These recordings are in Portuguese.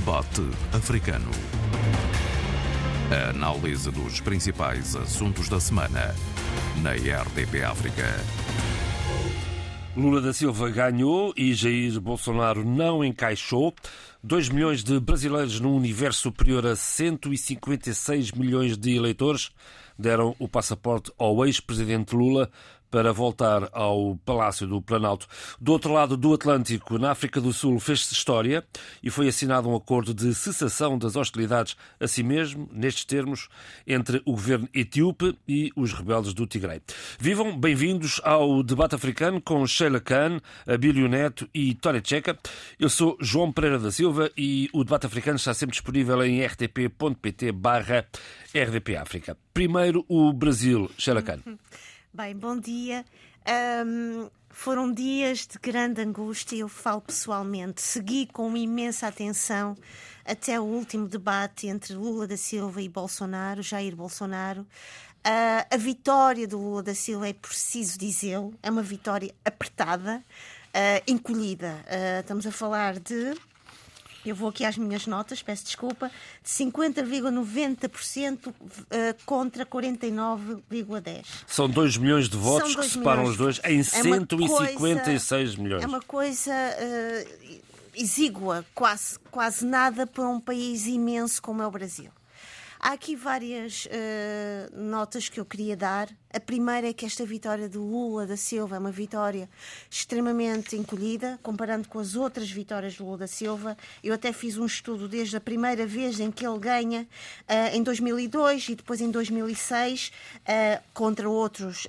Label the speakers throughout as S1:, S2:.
S1: Debate Africano. A análise dos principais assuntos da semana na RDP África.
S2: Lula da Silva ganhou e Jair Bolsonaro não encaixou. 2 milhões de brasileiros num universo superior a 156 milhões de eleitores deram o passaporte ao ex-presidente Lula para voltar ao Palácio do Planalto. Do outro lado do Atlântico, na África do Sul, fez-se história e foi assinado um acordo de cessação das hostilidades a si mesmo, nestes termos, entre o governo etíope e os rebeldes do Tigray. Vivam, bem-vindos ao debate africano com Sheila Khan, Abílio Neto e Tória Checa. Eu sou João Pereira da Silva e o debate africano está sempre disponível em rtp.pt barra RDP África. Primeiro, o Brasil. Sheila Khan.
S3: Bem, bom dia. Um, foram dias de grande angústia, eu falo pessoalmente. Segui com imensa atenção até o último debate entre Lula da Silva e Bolsonaro, Jair Bolsonaro. Uh, a vitória do Lula da Silva, é preciso dizê-lo, é uma vitória apertada, uh, encolhida. Uh, estamos a falar de eu vou aqui às minhas notas, peço desculpa, de 50,90% eh, contra 49,10%.
S2: São 2 milhões de votos que separam os dois em é 156
S3: coisa,
S2: milhões.
S3: É uma coisa uh, exígua, quase, quase nada para um país imenso como é o Brasil. Há aqui várias uh, notas que eu queria dar. A primeira é que esta vitória do Lula da Silva é uma vitória extremamente encolhida, comparando com as outras vitórias do Lula da Silva. Eu até fiz um estudo desde a primeira vez em que ele ganha, uh, em 2002 e depois em 2006, uh, eh, contra outros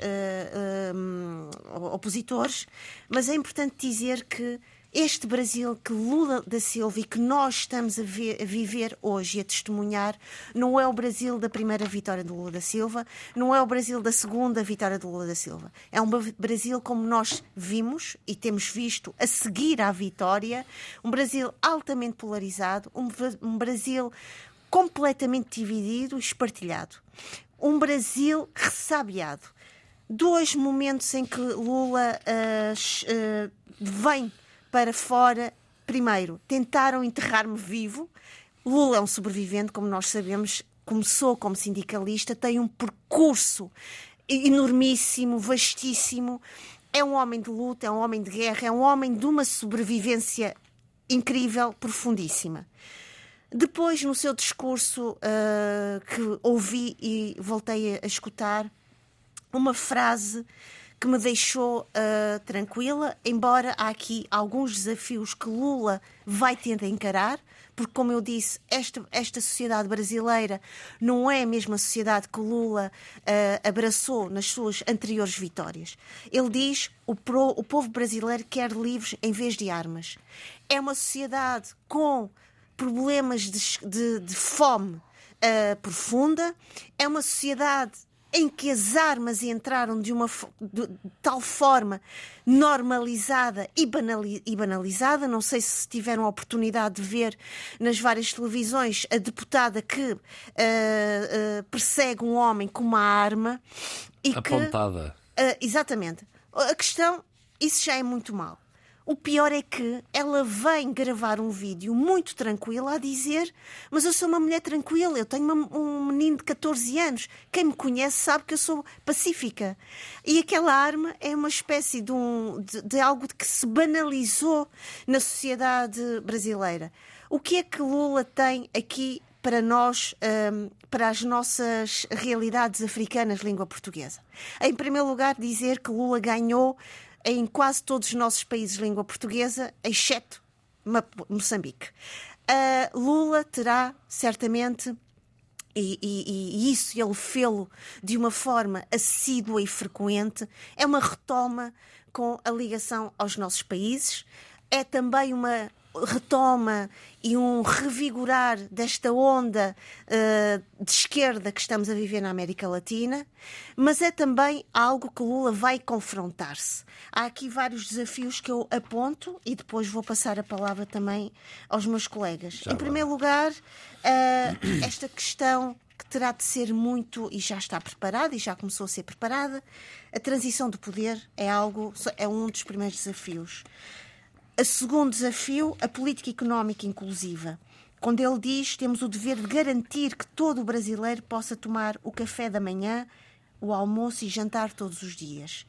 S3: um, opositores. Mas é importante dizer que este Brasil que Lula da Silva e que nós estamos a, ver, a, viver hoje e a testemunhar não é o Brasil da primeira vitória do Lula da Silva, não é o Brasil da segunda vitória do Lula da Silva. É um Brasil como nós vimos e temos visto a seguir à vitória, um Brasil altamente polarizado, um, um Brasil completamente dividido e espartilhado. Um Brasil ressabiado. Dois momentos em que Lula uh, uh, vem para fora. Primeiro, tentaram enterrar-me vivo. Lula é um sobrevivente, como nós sabemos, começou como sindicalista, tem um percurso enormíssimo, vastíssimo. É um homem de luta, é um homem de guerra, é um homem de uma sobrevivência incrível, profundíssima. Depois, no seu discurso uh, que ouvi e voltei a escutar, uma frase que me deixou uh, tranquila, embora há aqui alguns desafios que Lula vai ter de encarar, porque, como eu disse, esta, esta sociedade brasileira não é a mesma sociedade que Lula uh, abraçou nas suas anteriores vitórias. Ele diz o, pro, o povo brasileiro quer livros em vez de armas. É uma sociedade com problemas de, de, de fome uh, profunda, é uma sociedade em que as armas entraram de uma de tal forma normalizada e, banalizada. Não sei se tiveram a oportunidade de ver nas várias televisões a deputada que uh, uh, persegue um homem com uma arma
S2: e apontada.
S3: Que, uh, exatamente. A questão, isso já é muito mal. O pior é que ela vem gravar um vídeo muito tranquila a dizer: Mas eu sou uma mulher tranquila, eu tenho uma, um menino de 14 anos. Quem me conhece sabe que eu sou pacífica. E aquela arma é uma espécie de, um, de, de algo que se banalizou na sociedade brasileira. O que é que Lula tem aqui para nós, um, para as nossas realidades africanas língua portuguesa? Em primeiro lugar, dizer que Lula ganhou em quase todos os nossos países de língua portuguesa, exceto Moçambique. Uh, Lula terá certamente e, e, e, isso ele fê-lo de uma forma assídua e frequente, é uma retoma com a ligação aos nossos países, é também uma retoma e um revigorar desta onda uh, de esquerda que estamos a viver na América Latina, mas é também algo que Lula vai confrontar-se. Há aqui vários desafios que eu aponto e depois vou passar a palavra também aos meus colegas. Já em primeiro lugar, uh, esta questão que terá de ser muito e já está preparada e já começou a ser preparada, a transição do poder é algo é um dos primeiros desafios. O segundo desafio, a política económica inclusiva. quando ele diz temos o dever de garantir que todo o brasileiro possa tomar o café da manhã, o almoço e jantar todos os dias.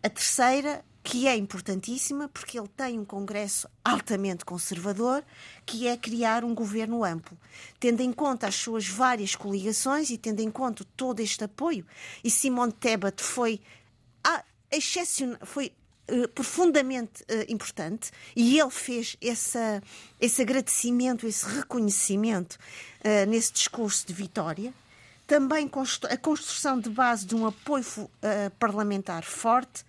S3: A terceira, que é importantíssima, porque ele tem um Congresso altamente conservador, que é criar um governo amplo, tendo em conta as suas várias coligações e tendo em conta todo este apoio. E Simone Tebet foi ah, excepcional, foi uh, profundamente uh, importante e ele fez essa, esse agradecimento, esse reconhecimento uh, nesse discurso de vitória. Também a construção de base de um apoio parlamentar forte,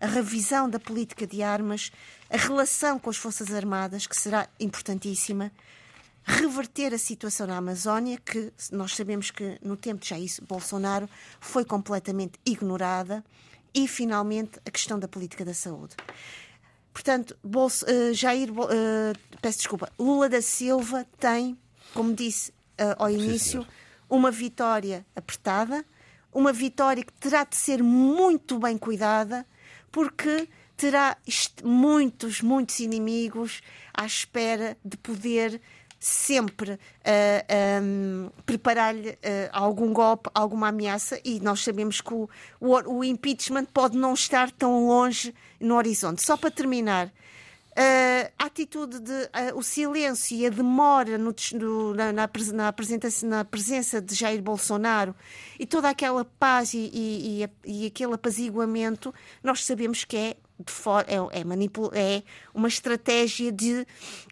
S3: a revisão da política de armas, a relação com as Forças Armadas, que será importantíssima, reverter a situação na Amazónia, que nós sabemos que no tempo de Jair Bolsonaro foi completamente ignorada, e, finalmente, a questão da política da saúde. Portanto, Bolso, uh, Jair, uh, peço desculpa, Lula da Silva tem, como disse uh, ao início, Sim, uma vitória apertada, uma vitória que terá de ser muito bem cuidada, porque terá muitos, muitos inimigos à espera de poder sempre uh, eh, um, preparar-lhe uh, algum golpe, alguma ameaça, e nós sabemos que o, o, o, impeachment pode não estar tão longe no horizonte. Só para terminar. Uh, a atitude de o silêncio e a demora no, no, na, na, na, apresentação, na presença de Jair Bolsonaro e toda aquela paz e, e, e, e aquele apaziguamento, nós sabemos que é é, é, manipul é uma estratégia de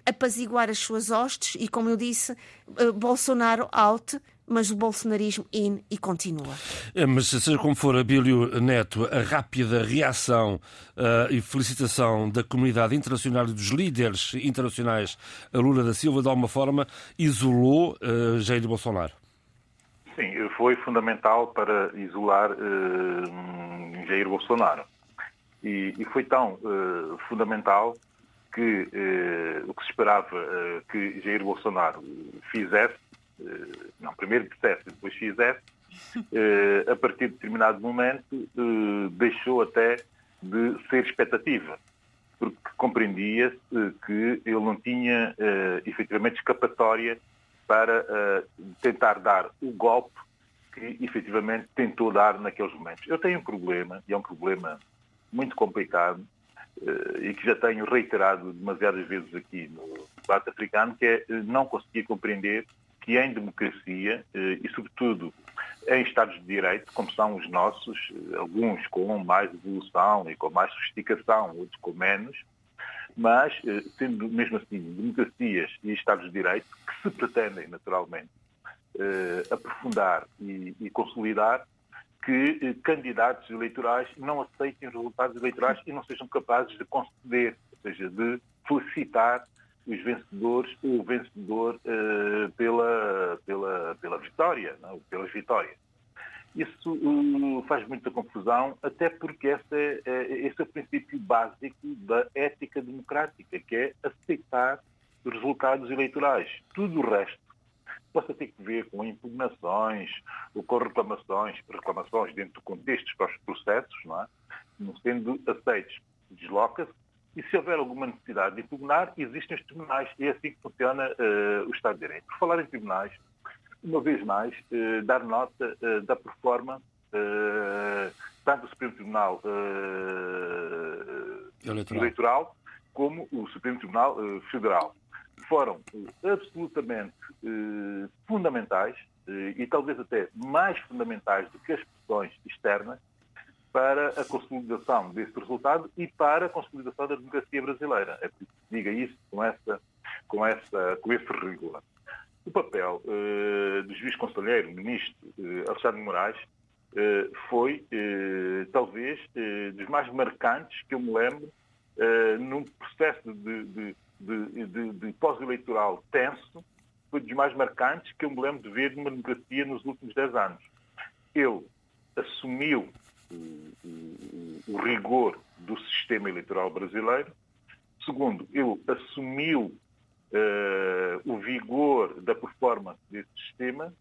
S3: apaziguar as suas hostes e, como eu disse, uh, Bolsonaro out, mas o bolsonarismo in e continua.
S2: É, mas seja como for, Abílio Neto, a rápida reação uh, e felicitação da comunidade internacional e dos líderes internacionais a Lula da Silva, de alguma forma, isolou uh, Jair Bolsonaro.
S4: Sim, foi fundamental para isolar uh, Jair Bolsonaro. E, e foi tão uh, fundamental que uh, o que se esperava uh, que Jair Bolsonaro fizesse, não, primeiro dissesse e depois fizesse, a partir de determinado momento deixou até de ser expectativa, porque compreendia-se que ele não tinha efetivamente escapatória para tentar dar o golpe que efetivamente tentou dar naqueles momentos. Eu tenho um problema, e é um problema muito complicado eh, e que já tenho reiterado demasiadas vezes aqui no debate africano, que é eh, não conseguir compreender que em democracia eh, e, sobretudo, em Estados de Direito, como são os nossos, alguns com mais evolução e com mais sofisticação, outros com menos, mas, sendo mesmo assim democracias e Estados de Direito, que se pretendem, naturalmente, aprofundar e, e consolidar, que eh, candidatos eleitorais não aceitem os resultados eleitorais e não sejam capazes de conceder, ou seja, de felicitar os vencedores ou o vencedor eh, pela, pela, pela vitória, não? pelas vitórias. Isso uh, faz muita confusão, até porque esse é, é, esse é o princípio básico da ética democrática, que é aceitar os resultados eleitorais. Tudo o resto possa ter que ver com impugnações ou com reclamações, reclamações dentro de contextos para os processos, não é? não sendo aceitos, desloca-se e se houver alguma necessidade de impugnar, existem os tribunais e é assim que funciona uh, o Estado de Direito. Por falar em tribunais, uma vez mais, uh, dar nota uh, da performance tanto do Supremo Tribunal eleitoral. eleitoral. como o Supremo Tribunal Federal foram eh, absolutamente eh, fundamentais eh, e talvez até mais fundamentais do que as pressões externas para a consolidação desse resultado e para a consolidação da democracia brasileira. É preciso que diga isso com, essa, com, essa, com esse rigor. O papel do juiz conselheiro, ministro Alexandre Moraes, foi talvez dos mais marcantes que eu me lembro num processo de, de de, de, de pós-eleitoral tenso foi dos mais marcantes que eu me lembro de ver numa democracia nos últimos dez anos. Ele assumiu o, o, o rigor do sistema eleitoral brasileiro. Segundo, ele assumiu uh, o vigor da performance desse sistema,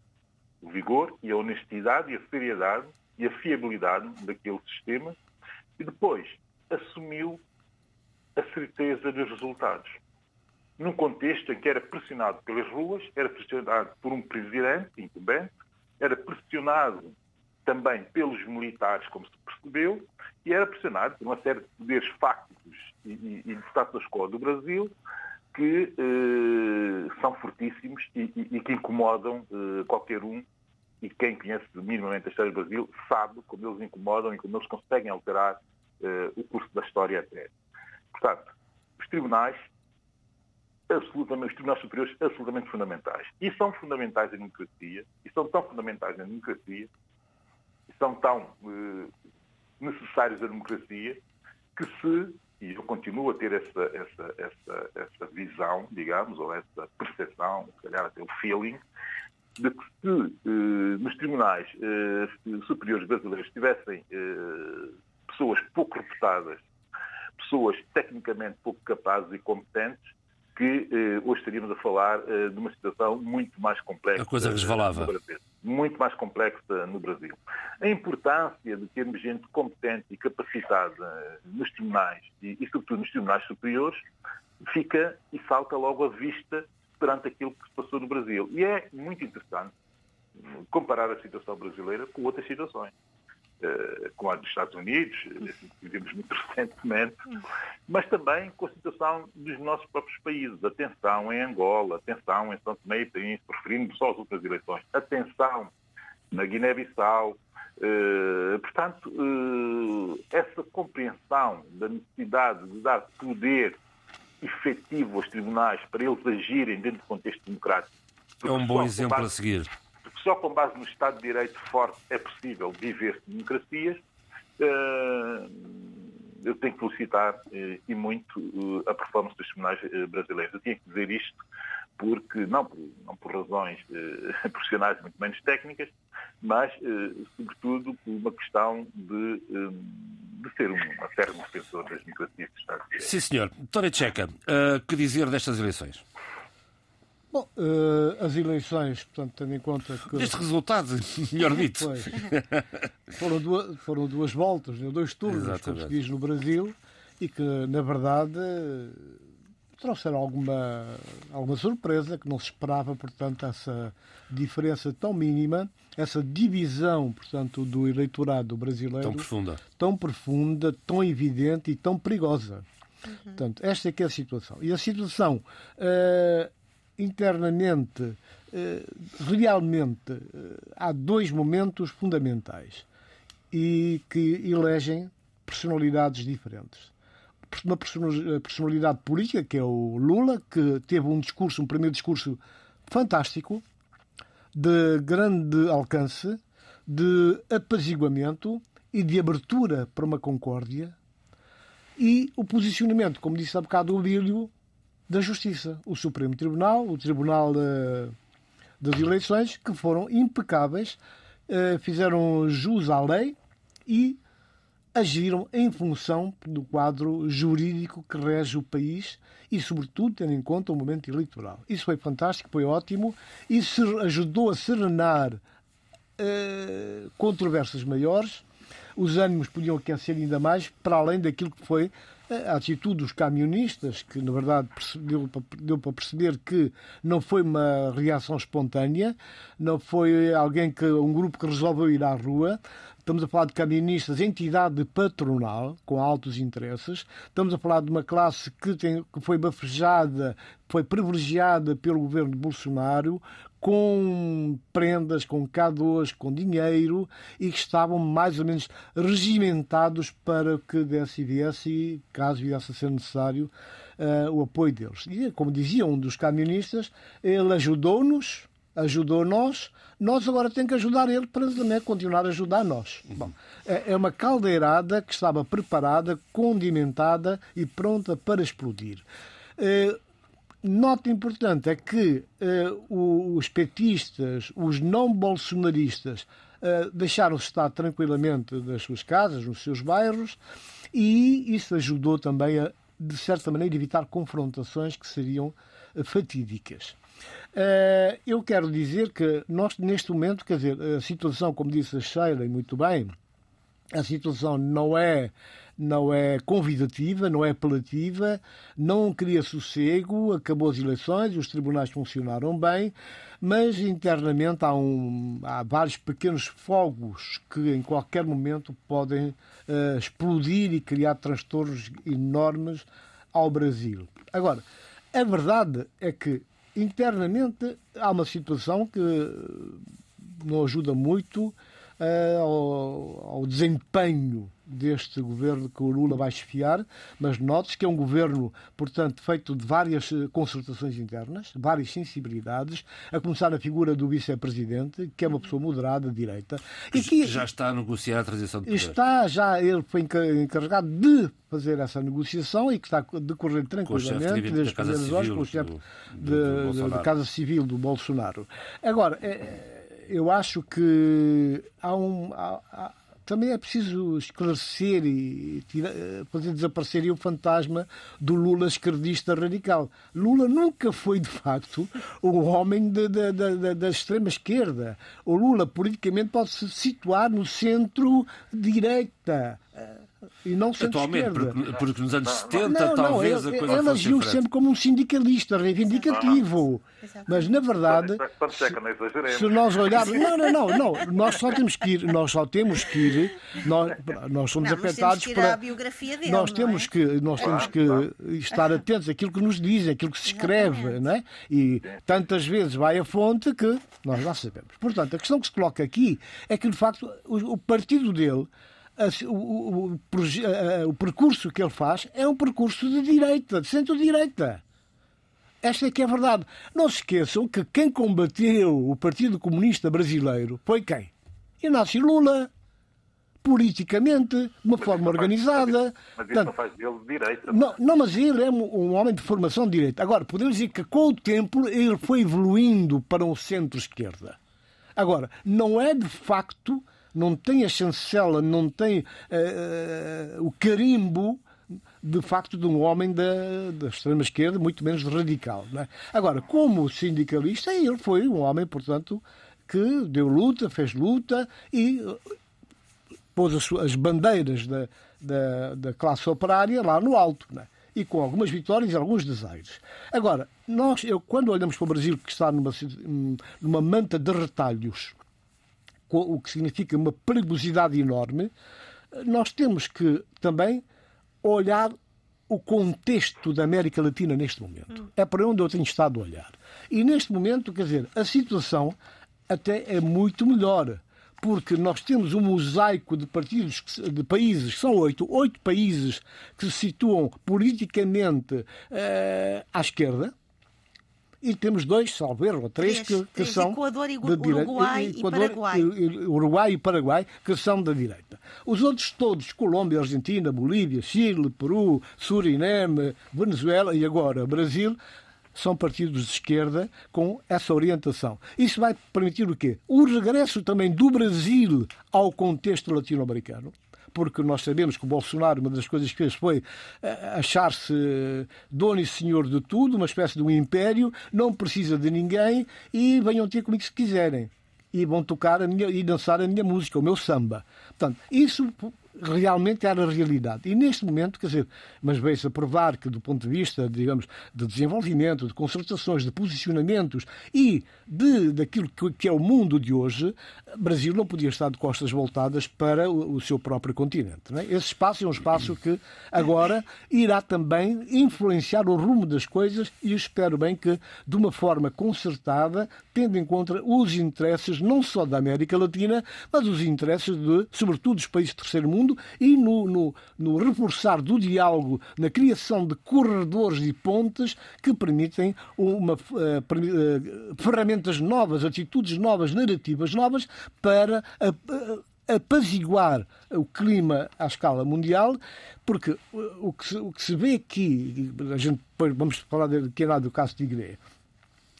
S4: o vigor e a honestidade e a seriedade e a fiabilidade daquele sistema. E depois assumiu a certeza dos resultados. Num contexto em que era pressionado pelas ruas, era pressionado por um presidente incumbente, era pressionado também pelos militares, como se percebeu, e era pressionado por uma série de poderes fácticos e, e, e de status quo do Brasil que eh, são fortíssimos e, e, que incomodam eh, qualquer um e quem conhece minimamente a história do Brasil sabe como eles incomodam e como eles conseguem alterar eh, o curso da história até. Portanto, os tribunais, absolutamente, os tribunais superiores absolutamente fundamentais. E são fundamentais na democracia, e são tão fundamentais na democracia, e são tão eh, necessários à democracia, que se, e eu continuo a ter essa, essa, essa, essa visão, digamos, ou essa percepção, se calhar até o feeling, de que se eh, nos tribunais eh, superiores brasileiros tivessem eh, pessoas pouco reputadas, pessoas tecnicamente pouco capazes e competentes, que eh, hoje estaríamos a falar eh, de uma situação muito mais complexa.
S2: A coisa resvalava.
S4: Muito mais complexa no Brasil. A importância de termos gente competente e capacitada nos tribunais e, e, sobretudo, nos tribunais superiores fica e salta logo à vista perante aquilo que se passou no Brasil. E é muito interessante comparar a situação brasileira com outras situações. Eh, com a dos Estados Unidos, vivemos muito recentemente, mas também com a situação dos nossos próprios países. Atenção em Angola, atenção em São Tomé e Príncipe, referindo só às últimas eleições, atenção na Guiné-Bissau. Uh, portanto, essa compreensão da necessidade de dar poder efetivo aos tribunais para eles agirem dentro do contexto democrático.
S2: É um bom exemplo a seguir
S4: só com base no Estado de Direito forte é possível viver democracias. Eh, eu tenho que felicitar eh, e muito eh, a performance dos tribunais brasileiros. Eu tinha que dizer isto porque, não por, não por razões profissionais, muito menos técnicas, mas, sobretudo, por uma questão de, de ser um acérrimo defensor das democracias de Direito.
S2: Sim, senhor. Doutora Tcheca, que dizer destas eleições?
S5: Bom, uh, as eleições, portanto, tendo em conta que.
S2: Este resultado, melhor dito.
S5: foram, duas, foram duas voltas, né, dois turnos, Exatamente. como se diz no Brasil, e que, na verdade, trouxeram alguma, alguma surpresa, que não se esperava, portanto, essa diferença tão mínima, essa divisão, portanto, do eleitorado brasileiro.
S2: Tão profunda.
S5: Tão profunda, tão evidente e tão perigosa. Uhum. Portanto, esta é que é a situação. E a situação. Uh, internamente, eh, realmente, eh, há dois momentos fundamentais e que elegem personalidades diferentes. Uma personalidade política, que é o Lula, que teve um discurso, um primeiro discurso fantástico, de grande alcance, de apaziguamento e de abertura para uma concórdia, e o posicionamento, como disse há bocado o Bílio, da Justiça, o Supremo Tribunal, o Tribunal uh, das Eleições, que foram impecáveis, uh, fizeram jus à lei e agiram em função do quadro jurídico que rege o país e, sobretudo, tendo em conta o momento eleitoral. Isso foi fantástico, foi ótimo e ajudou a serenar uh, controvérsias maiores. Os ânimos podiam aquecer ainda mais, para além daquilo que foi a atitude dos camionistas, que na verdade deu, deu para perceber que não foi uma reação espontânea, não foi alguém que um grupo que resolveu ir à rua. Estamos a falar de camionistas, entidade patronal, com altos interesses. Estamos a falar de uma classe que, tem, que foi bafejada, foi privilegiada pelo governo de Bolsonaro, com prendas, com K2, com dinheiro e que estavam mais ou menos regimentados para que desse e viesse, caso viesse a ser necessário, uh, o apoio deles. E, como dizia um dos camionistas, ele ajudou-nos, ajudou nós, nós agora temos que ajudar ele para também continuar a ajudar nós. Bom, é, é uma caldeirada que estava preparada, condimentada e pronta para explodir. Uh, Nota importante é que uh, os petistas, os não bolsonaristas, uh, deixaram-se estar tranquilamente nas suas casas, nos seus bairros, e isso ajudou também a, de certa maneira, evitar confrontações que seriam uh, fatídicas. eu quero dizer que nós, neste momento, quer dizer, a situação, como disse a Sheila, e muito bem, a situação não é não é convidativa, não é apelativa, não cria sossego, acabou as eleições, os tribunais funcionaram bem, mas internamente há, um, há vários pequenos fogos que em qualquer momento podem uh, explodir e criar transtornos enormes ao Brasil. Agora, a verdade é que internamente há uma situação que não ajuda muito uh, ao, ao desempenho deste governo que o Lula vai esfiar, mas note-se que é um governo, portanto, feito de várias eh, concertações internas, várias sensibilidades, a começar na figura do vice-presidente, que é uma pessoa moderada, de direita.
S2: E que já está a negociar a transição de poder.
S5: Está, já ele foi encarregado de fazer essa negociação e que está a decorrer tranquilamente desde primeiras horas com o chefe da Casa Civil do Bolsonaro. Agora, é, eu acho que há um. Há, também é preciso esclarecer e tirar, fazer desaparecer o fantasma do Lula esquerdista radical. Lula nunca foi, de facto, o homem de, de, de, da extrema esquerda. O Lula, politicamente, pode se situar no centro-direita e não
S2: Atualmente, porque, porque, nos anos 70
S5: não,
S2: talvez
S5: não,
S2: ele, a coisa
S5: ele agiu
S2: diferente.
S5: sempre como um sindicalista reivindicativo. Mas na verdade, se, se nós olharmos, não, não, não, não, nós só temos que ir, nós só temos que ir, nós, nós somos
S3: não,
S5: afetados para
S3: dele,
S5: nós temos
S3: é?
S5: que nós temos que estar atentos àquilo que nos dizem, àquilo que se escreve, não é? E tantas vezes vai a fonte que nós já sabemos. Portanto, a questão que se coloca aqui é que de facto o, o partido dele o, o, o, o, percurso que ele faz é um percurso de direita, de centro-direita. Esta é que é a verdade. Não se esqueçam que quem combateu o Partido Comunista Brasileiro foi quem? Inácio Lula. Politicamente, de uma mas forma organizada.
S4: Mas isso não faz dele de direita.
S5: Não, não, mas ele é um homem de formação de direita. Agora, podemos dizer que com o tempo ele foi evoluindo para um centro-esquerda. Agora, não é de facto não tem a chancela, não tem uh, o carimbo de facto de um homem da, da extrema-esquerda, muito menos radical. É? Agora, como sindicalista, ele foi um homem, portanto, que deu luta, fez luta e eh, pôs as, as bandeiras da, da, da, classe operária lá no alto. É? E com algumas vitórias e alguns desaires. Agora, nós, eu, quando olhamos para o Brasil, que está numa, numa manta de retalhos, o que significa uma perigosidade enorme, nós temos que também olhar o contexto da América Latina neste momento. É para onde eu tenho estado a olhar. E neste momento, quer dizer, a situação até é muito melhor, porque nós temos um mosaico de partidos, de países, são oito, oito países que se situam politicamente uh, à esquerda, e temos dois, salvo erro, três, três que, que são
S3: Equador e Uruguai e, Equador, Paraguai. E,
S5: Uruguai e Paraguai, que são da direita. Os outros todos, Colômbia, Argentina, Bolívia, Chile, Peru, Suriname, Venezuela e agora Brasil, são partidos de esquerda com essa orientação. Isso vai permitir o quê? O regresso também do Brasil ao contexto latino-americano porque nós sabemos que o Bolsonaro, uma das coisas que fez foi eh, achar-se dono e senhor de tudo, uma espécie de um império, não precisa de ninguém e venham ter comigo se quiserem. E vão tocar minha, e dançar a minha música, o meu samba. Portanto, isso realmente era a realidade. E neste momento, quer dizer, mas veio-se a provar que do ponto de vista, digamos, de desenvolvimento, de concertações, de posicionamentos e de, daquilo que, é o mundo de hoje, Brasil não podia estar de costas voltadas para o, o seu próprio continente. É? Esse espaço é um espaço que agora irá também influenciar o rumo das coisas e espero bem que, de uma forma concertada, tendo em conta os interesses não só da América Latina, mas os interesses de, sobretudo, dos países do terceiro mundo e no, no, no reforçar do diálogo, na criação de corredores e pontes que permitem uma, uh, ferramentas novas, atitudes novas, narrativas novas para apaziguar o clima à escala mundial, porque o que se, o que se vê aqui, a gente vamos falar de, que é do caso de Igreja,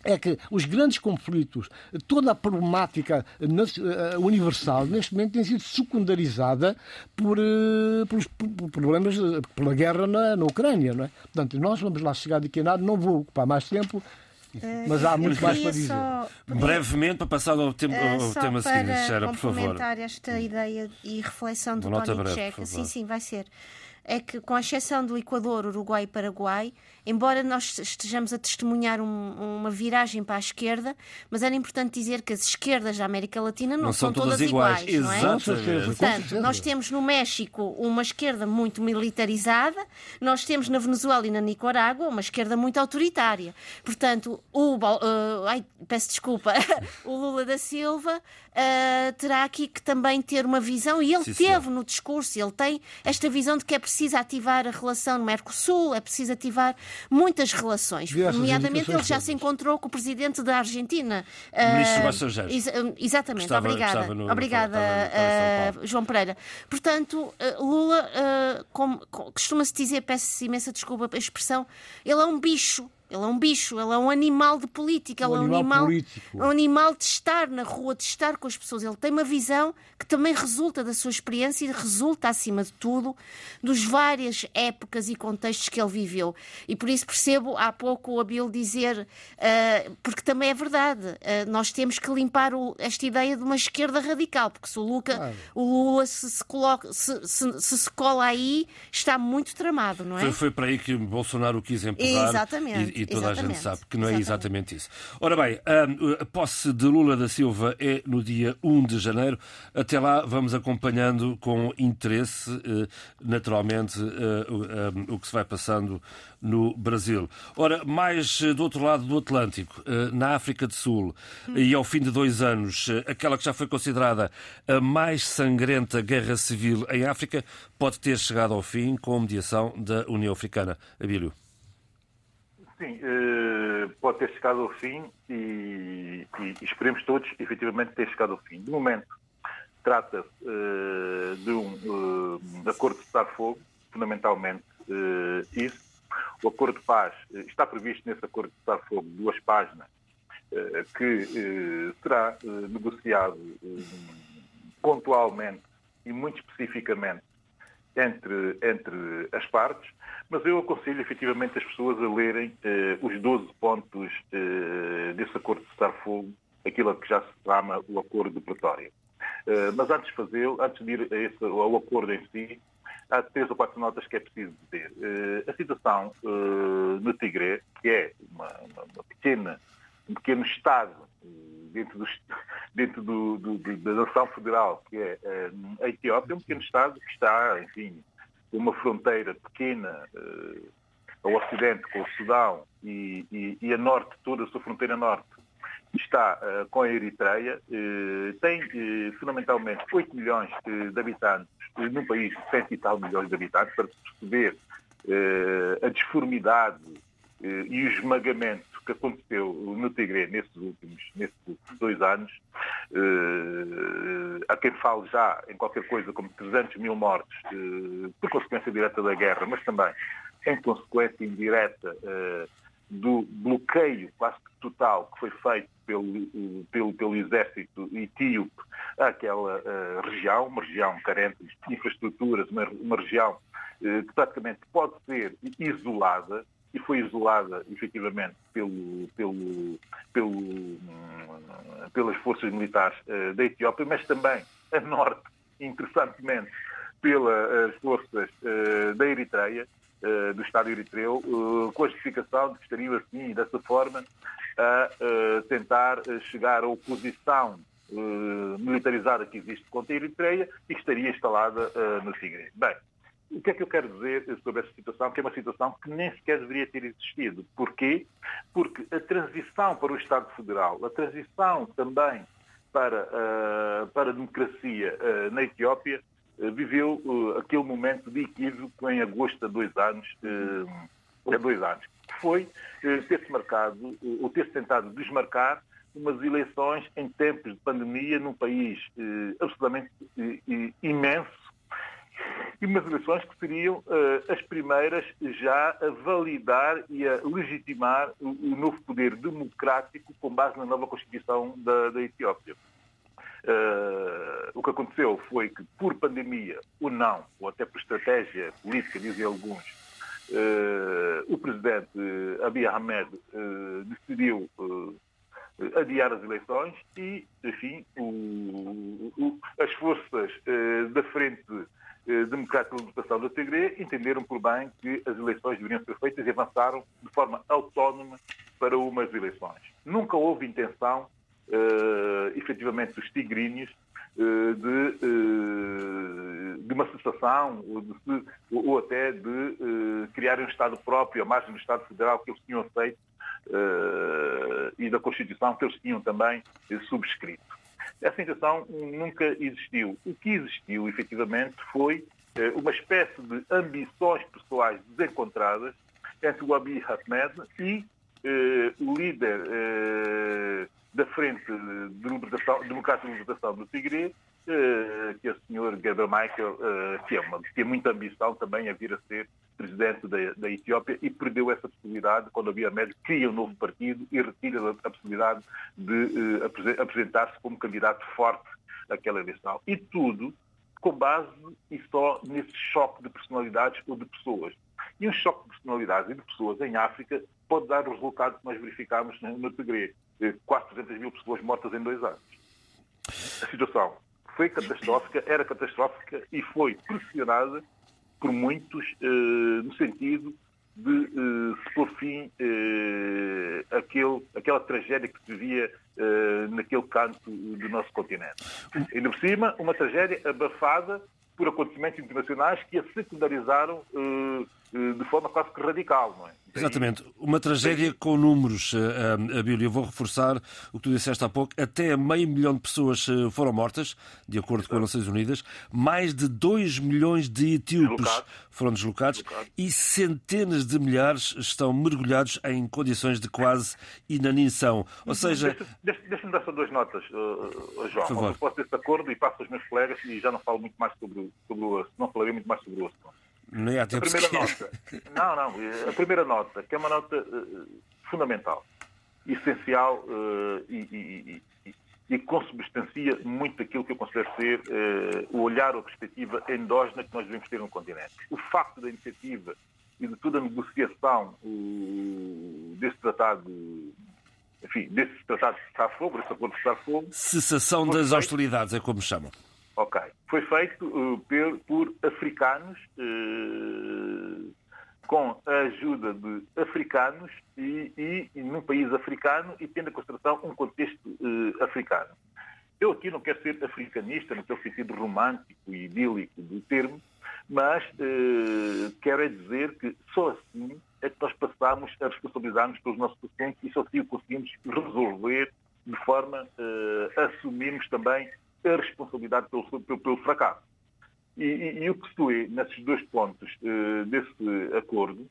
S5: é que os grandes conflitos, toda a problemática eh, universal, neste momento tem sido secundarizada por, eh, pelos por problemas, eh, pela guerra na, na Ucrânia. Não é? Portanto, nós vamos lá chegar de nada, não vou ocupar mais tempo. Mas há muito mais para dizer. Só...
S2: Brevemente, para passar ao, tempo, ao tema seguinte, Xera, por favor.
S3: esta ideia e reflexão do Tony Checa. Sim, sim, vai ser. é que, com exceção do Equador, Uruguai e Paraguai, embora nós estejamos a testemunhar um, uma viragem para a esquerda, mas era importante dizer que as esquerdas da América Latina não,
S2: não
S3: são,
S2: todas,
S3: todas
S2: iguais.
S3: iguais não é?
S2: Exatamente.
S3: Portanto, nós temos no México uma esquerda muito militarizada, nós temos na Venezuela e na Nicarágua uma esquerda muito autoritária. Portanto, o, uh, ai, peço desculpa, o Lula da Silva uh, terá aqui que também ter uma visão, e ele Sim, teve no discurso, ele tem esta visão de que é preciso ativar a relação no Mercosul, é preciso ativar muitas relações. Diversas Nomeadamente, ele já se encontrou com o presidente da Argentina.
S2: Uh, Ministro Estrangeiros.
S3: Ex exatamente, estava, obrigada. Estava no, obrigada, uh, João Pereira. Portanto, Lula, costuma-se dizer, peço imensa desculpa a expressão, ele é um bicho ele é um bicho, ele é um animal de política, um ele é um animal, um animal de estar na rua, de estar com as pessoas. Ele tem uma visão que também resulta da sua experiência e resulta, acima de tudo, dos várias épocas e contextos que ele viveu. E por isso percebo há pouco o Abel dizer, uh, porque também é verdade, uh, nós temos que limpar o, esta ideia de uma esquerda radical, porque se o, Luca, claro. o Lula se se, coloca, se, se, se, se cola aí, está muito tramado, não é?
S2: Foi, foi para aí que Bolsonaro quis empurrar.
S3: Exatamente.
S2: E, e toda exatamente. a gente sabe que não é exatamente isso. Ora bem, a posse de Lula da Silva é no dia 1 de janeiro. Até lá vamos acompanhando com interesse, eh, naturalmente, eh, o que se vai passando no Brasil. Ora, mais eh, do outro lado do Atlântico, na África do Sul, e ao fim de dois anos, aquela que já foi considerada a mais sangrenta guerra civil em África pode ter chegado ao fim com a mediação da União Africana. Abílio.
S4: Sim, eh, pode ter chegado ao fim e, e, esperemos todos efetivamente ter chegado ao fim. De momento, trata-se eh, de um eh, acordo de cessar-fogo, fundamentalmente isso. O acordo de paz está previsto nesse acordo de cessar-fogo duas páginas que será negociado pontualmente e muito especificamente entre, entre as partes mas eu aconselho efetivamente as pessoas a lerem eh, os 12 pontos eh, desse acordo de cessar-fogo, aquilo que já se chama o acordo de Pretória. Eh, mas antes de fazê-lo, antes de ir a esse, ao acordo em si, há três ou quatro notas que é preciso dizer. Eh, a situação eh, no Tigré, que é uma, uma, pequena, um pequeno Estado dentro, do, dentro do, do, da nação federal, que é a Etiópia, é um pequeno Estado que está, enfim, uma fronteira pequena uh, ao ocidente com o Sudão e, e, e, a norte, toda a sua fronteira norte, está uh, com a Eritreia, uh, tem fundamentalmente 8 milhões de habitantes num país de 100 e tal milhões de habitantes, para perceber a disformidade e o esmagamento que aconteceu no Tigre nesses últimos, dois anos. Uh, há quem fale já em qualquer coisa como 300 mil mortes uh, por consequência direta da guerra, mas também em consequência indireta uh, do bloqueio quase total que foi feito pelo, pelo, pelo exército etíope àquela região, uma região carente de infraestruturas, uma, uma região que praticamente pode ser isolada, e foi isolada, efetivamente, pelo, pelo, pelo, pelas forças militares uh, da Etiópia, mas também a norte, interessantemente, pelas forças uh, da Eritreia, uh, do Estado eritreu, com a justificação de que estariam assim, dessa forma, a tentar chegar à oposição militarizada que existe contra a Eritreia e que estaria instalada no Tigre. Bem, o que é que eu quero dizer sobre essa situação? Que é uma situação que nem sequer deveria ter existido. Porquê? Porque a transição para o Estado Federal, a transição também para, uh, para a democracia uh, na Etiópia, uh, viveu aquele momento de equívoco em agosto de dois anos, há dois anos, foi ter-se marcado, ou ter-se tentado desmarcar umas eleições em tempos de pandemia num país absolutamente imenso, e umas eleições que seriam uh, as primeiras já a validar e a legitimar o, o, novo poder democrático com base na nova Constituição da, da Etiópia. Uh, o que aconteceu foi que, por pandemia ou não, ou até por estratégia política, dizem alguns, uh, o presidente Abiy Ahmed decidiu adiar as eleições e, enfim, o, o, as forças da frente Democrática de Libertação do Tigre entenderam por bem que as eleições deveriam ser feitas e avançaram de forma autónoma para umas eleições. Nunca houve intenção, uh, efetivamente, dos tigrinhos uh, de, uh, de, uma cessação ou, de, ou até de uh, criar um Estado próprio à margem do Estado Federal que eles tinham aceito e da Constituição que eles tinham também subscrito. Essa intenção nunca existiu. O que existiu, efetivamente, foi uma espécie de ambições pessoais desencontradas entre o Abiy Ahmed e eh, o líder eh, da Frente de Democrática de Libertação do Tigre, eh, que é o Sr. Gabriel Michael, que, é uma, que tem muita ambição também a vir a ser presidente da, da Etiópia e perdeu essa possibilidade quando havia médio cria um novo partido e retira a possibilidade de apresentar-se como candidato forte àquela eleição. E tudo com base e só nesse choque de personalidades ou de pessoas. E um choque de personalidades e de pessoas em África pode dar o resultado que nós verificámos no Tigre. Quase 300 mil pessoas mortas em dois anos. A situação foi catastrófica, era catastrófica e foi pressionada por muitos eh, no sentido de eh, se pôr fim eh, aquela tragédia que se vivia eh, naquele canto do nosso continente. Ainda por cima, uma tragédia abafada por acontecimentos internacionais que a secundarizaram eh, eh, de forma quase que radical, não é?
S2: Exatamente. Uma tragédia com números, a, a Bíblia. Vou reforçar o que tu disseste há pouco. Até meio milhão de pessoas eh, foram mortas, de acordo com as Nações Unidas. Mais de 2 milhões de etíopes foram deslocados e centenas de milhares estão mergulhados em condições de quase inanição. Ou seja...
S4: Deixa-me dar só duas notas, João. Por favor. Eu posso desse acordo e passo aos meus colegas e já não falo muito mais sobre, sobre o. Não falarei muito mais sobre o assunto.
S2: Há tempo
S4: a primeira nota. Não, não. A primeira nota, que é uma nota uh, fundamental, essencial uh, e, e, e, e consubstancia muito daquilo que eu considero ser uh, o olhar ou a perspectiva endógena que nós devemos ter no continente. O facto da iniciativa e de toda a negociação desse tratado enfim, desse tratado de cessar-fogo, desse acordo de cessar-fogo...
S2: Cessação das hostilidades, é como chamam.
S4: Ok. Foi feito uh, por, por, africanos, uh, com a ajuda de africanos e, e, e, num país africano e tendo em consideração um contexto uh, africano. Eu aqui não quero ser africanista, naquele sentido romântico e idílico do termo, mas quero é dizer que só assim é que nós passamos a responsabilizar-nos pelos nossos pacientes e só assim o conseguimos resolver de forma a assumirmos também a responsabilidade pelo, pelo, pelo fracasso. E, e, e, o que se vê nesses dois pontos uh, desse acordo,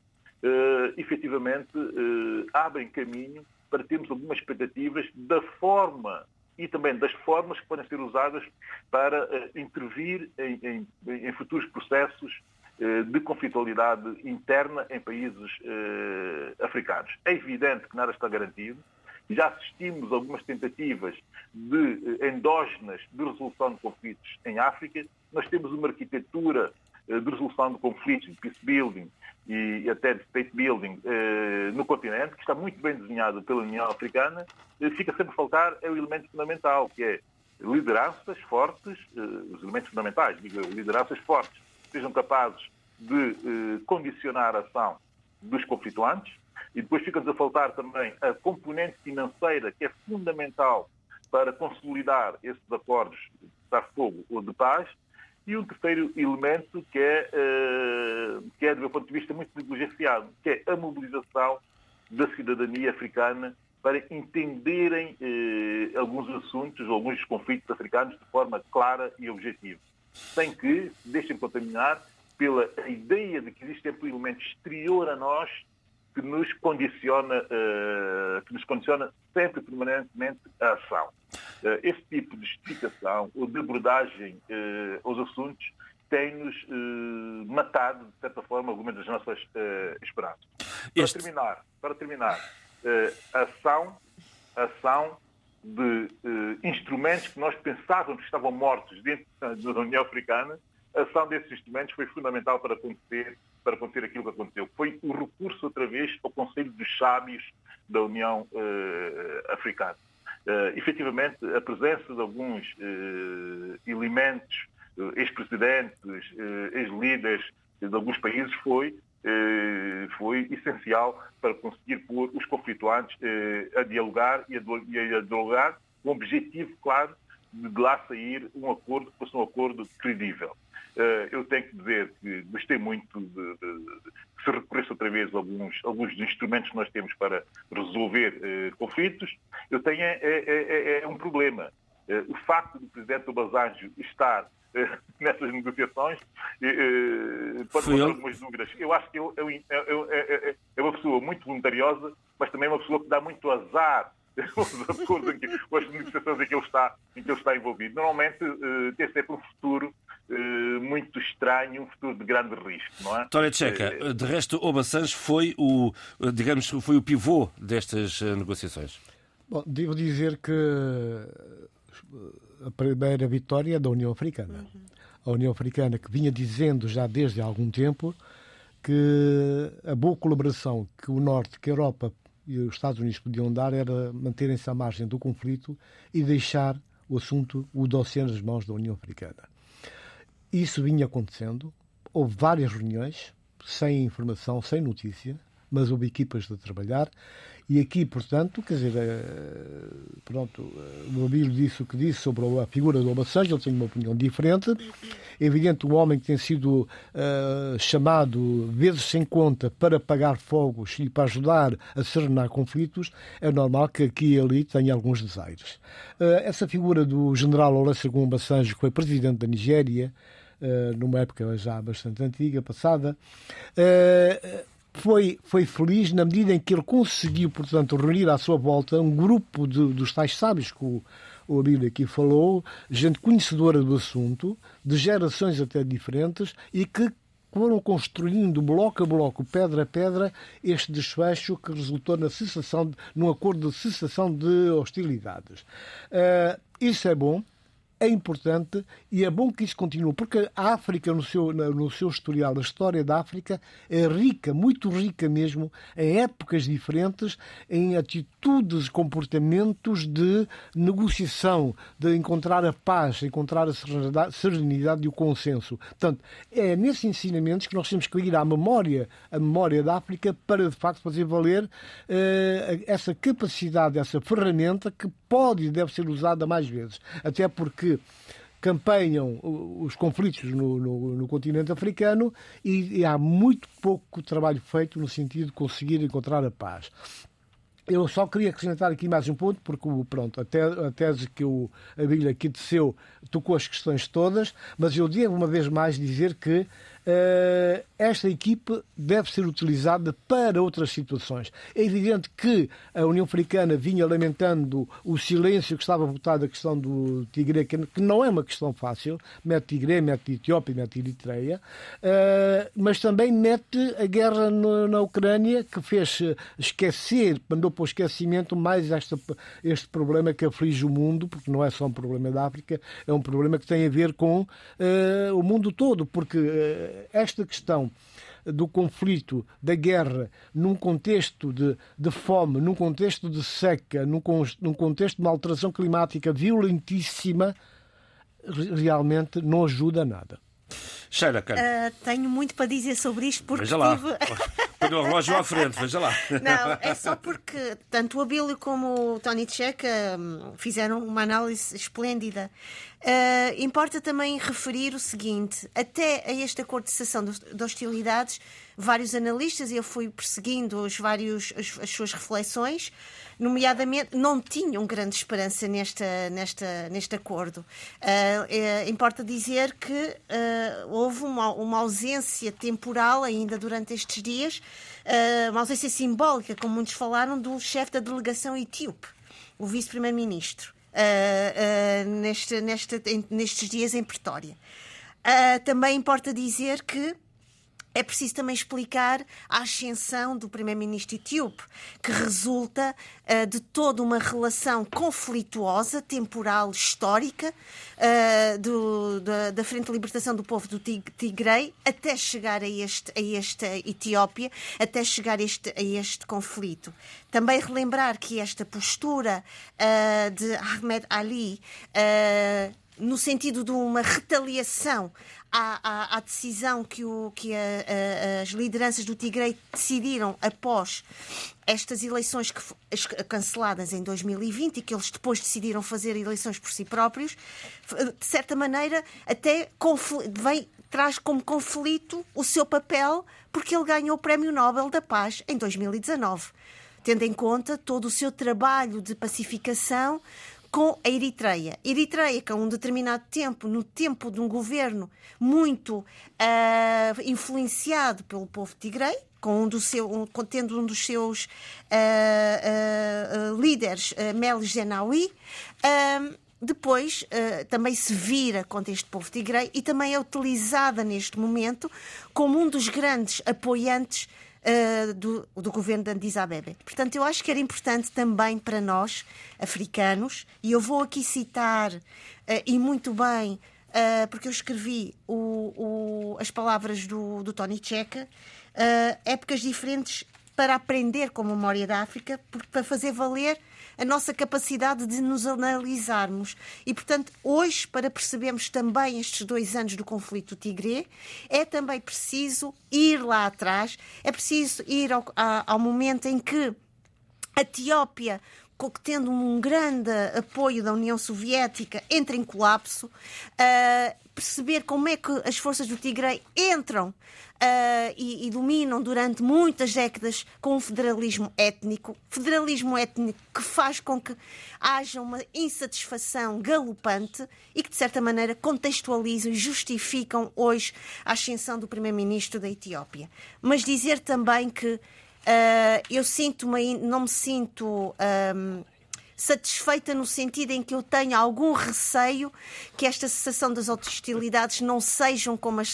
S4: uh, efetivamente, uh, abrem caminho para termos algumas expectativas da forma e também das formas que podem ser usadas para uh, intervir em, em, em, futuros processos de conflitualidade interna em países africanos. É evidente que nada está garantido, já assistimos a algumas tentativas de eh, endógenas de resolução de conflitos em África. Nós temos uma arquitetura eh, de resolução de conflitos, de peace building e até de state building eh, no continente, que está muito bem desenhado pela União Africana. Fica sempre a faltar é o elemento fundamental, que é lideranças fortes, os elementos fundamentais, lideranças fortes, sejam capazes de condicionar a ação dos conflituantes, e depois fica-nos a faltar também a componente financeira, que é fundamental para consolidar esses acordos de cessar-fogo ou de paz. E um terceiro elemento que é, uh, que é, do meu ponto de vista, muito negligenciado, que é a mobilização da cidadania africana para entenderem uh, alguns assuntos, alguns conflitos africanos de forma clara e objetiva, sem que se deixem contaminar pela ideia de que existe sempre um elemento exterior a nós que nos condiciona, uh, que nos condiciona sempre permanentemente a ação. Uh, esse tipo de justificação ou de abordagem uh, aos assuntos tem-nos matado, de certa forma, algumas das nossas esperanças. Este... Para terminar, para terminar ação, ação de instrumentos que nós pensávamos que estavam mortos dentro da União Africana, a ação desses instrumentos foi fundamental para acontecer para acontecer aquilo que aconteceu. Foi o recurso, outra vez, ao Conselho dos Sábios da União uh, Africana. Uh, efetivamente, a presença de alguns uh, elementos ex-presidentes, ex-líderes de alguns países, foi, foi essencial para conseguir pôr os conflituantes a dialogar e a dialogar com o objetivo, claro, de lá sair um acordo que fosse um acordo credível. Eu tenho que dizer que gostei muito de, de, de que se recorresse outra vez a alguns, alguns dos instrumentos que nós temos para resolver conflitos. Eu tenho é, é, é, é um problema. o facto do presidente Obasanjo estar nessas negociações pode ter algumas dúvidas. Eu acho que ele é uma pessoa muito voluntariosa, mas também é uma pessoa que dá muito azar os acordos em que, as negociações em que ele está, em que ele está envolvido. Normalmente tem sempre um futuro muito estranho, um futuro de grande risco, não é?
S2: Tória Tcheca, uh, de resto, Obasanjo foi o, digamos, foi o pivô destas negociações.
S5: Bom, devo dizer que a primeira vitória é da União Africana. Uhum. A União Africana que vinha dizendo já desde há algum tempo que a boa colaboração que o Norte, que a Europa e os Estados Unidos podiam dar era manterem-se à margem do conflito e deixar o assunto, o dossiê nas mãos da União Africana. Isso vinha acontecendo, houve várias reuniões, sem informação, sem notícia, mas houve equipas de trabalhar e aqui, portanto, quer dizer, eh, pronto, eh, o Abílio disse o que disse sobre a figura do Obasanjo, ele tem uma opinião diferente. É evidente, um homem que tem sido uh, chamado vezes sem conta para pagar fogos e para ajudar a serenar conflitos, é normal que aqui e ali tenha alguns desaires. Uh, essa figura do general Olusegun Obasanjo, que foi presidente da Nigéria, numa época já bastante antiga, passada, foi, foi feliz na medida em que ele conseguiu, portanto, reunir à sua volta um grupo de, dos tais sábios que o, o Abílio aqui falou, gente conhecedora do assunto, de gerações até diferentes, e que foram construindo bloco a bloco, pedra a pedra, este desfecho que resultou na cessação, num acordo de cessação de hostilidades. Uh, isso é bom, é importante e é bom que isso continue, porque a África, no seu, no seu historial, a história da África é rica, muito rica mesmo, em épocas diferentes, em atitudes, comportamentos de negociação, de encontrar a paz, encontrar a serenidade e o consenso. Portanto, é nesses ensinamentos que nós temos que ir à memória, a memória da África, para de facto fazer valer uh, essa capacidade, essa ferramenta que pode e deve ser usada mais vezes. Até porque campanham os conflitos no, no, no continente africano e, e, há muito pouco trabalho feito no sentido de conseguir encontrar a paz. Eu só queria acrescentar aqui mais um ponto, porque pronto, a, te, a tese que o Abílio aqui teceu tocou as questões todas, mas eu devo uma vez mais dizer que esta equipe deve ser utilizada para outras situações. É evidente que a União Africana vinha lamentando o silêncio que estava votado a questão do Tigre, que não é uma questão fácil, mete Tigre, mete Etiópia, mete Eritreia, eh, mas também mete a guerra na Ucrânia, que fez esquecer, mandou para o esquecimento mais este, este problema que aflige o mundo, porque não é só um problema da África, é um problema que tem a ver com uh, o mundo todo, porque esta questão do conflito, da guerra, num contexto de, de fome, num contexto de seca, num, num contexto de uma alteração climática violentíssima, realmente não ajuda a nada.
S2: Sheila,
S3: uh, Tenho muito para dizer sobre isto porque
S2: veja lá. tive... Põe o relógio à frente, veja lá.
S3: Não, é só porque tanto o Abílio como o Tony Tcheca hum, fizeram uma análise esplêndida. Uh, importa também referir o seguinte: até a este acordo de cessação de hostilidades, vários analistas, e eu fui perseguindo os vários, as, as suas reflexões, nomeadamente, não tinham grande esperança nesta, nesta, neste acordo. Uh, é, importa dizer que uh, houve uma, uma, ausência temporal ainda durante estes dias, uh, uma ausência simbólica, como muitos falaram, do chefe da delegação etíope, o vice-primeiro-ministro, neste, neste, nestes dias em Pretória. também importa dizer que é preciso também explicar a ascensão do primeiro-ministro etíope, que resulta uh, de toda uma relação conflituosa, temporal, histórica, uh, do, da, da, Frente de Libertação do Povo do Tigrei, até chegar a, este, a esta Etiópia, até chegar a este, a este conflito. Também relembrar que esta postura uh, de Ahmed Ali no sentido de uma retaliação à, à, à decisão que, o, que a, a, as lideranças do Tigre decidiram após estas eleições que, canceladas em 2020 e que eles depois decidiram fazer eleições por si próprios, de certa maneira, até vem, traz como conflito o seu papel porque ele ganhou o Prémio Nobel da Paz em 2019 tendo em conta todo o seu trabalho de pacificação com a Eritreia. Eritreia, que a um determinado tempo, no tempo de um governo muito uh, influenciado pelo povo tigrei, com um do seu, um, tendo um dos seus uh, uh, líderes, uh, Zenawi, depois também se vira contra este povo tigrei e também é utilizada neste momento como um dos grandes apoiantes uh, do, do governo de Addis Abeba. Portanto, eu acho que era importante também para nós, africanos, e eu vou aqui citar, uh, e muito bem, uh, porque eu escrevi o, o, as palavras do, do Tony Checa, épocas diferentes para aprender com a memória da África, para fazer valer a nossa capacidade de nos analisarmos. E, portanto, hoje, para percebermos também estes dois anos do conflito Tigre, é também preciso ir lá atrás, é preciso ir ao, ao momento em que a Etiópia tendo um grande apoio da União Soviética, entra em colapso, uh, perceber como é que as forças do Tigre entram uh, e, e, dominam durante muitas décadas com o federalismo étnico. Federalismo étnico que faz com que haja uma insatisfação galopante e que, de certa maneira, contextualizam e justificam hoje a ascensão do primeiro-ministro da Etiópia. Mas dizer também que uh, eu sinto não me sinto. Um, satisfeita no sentido em que eu tenho algum receio que esta cessação das hostilidades não sejam como uh,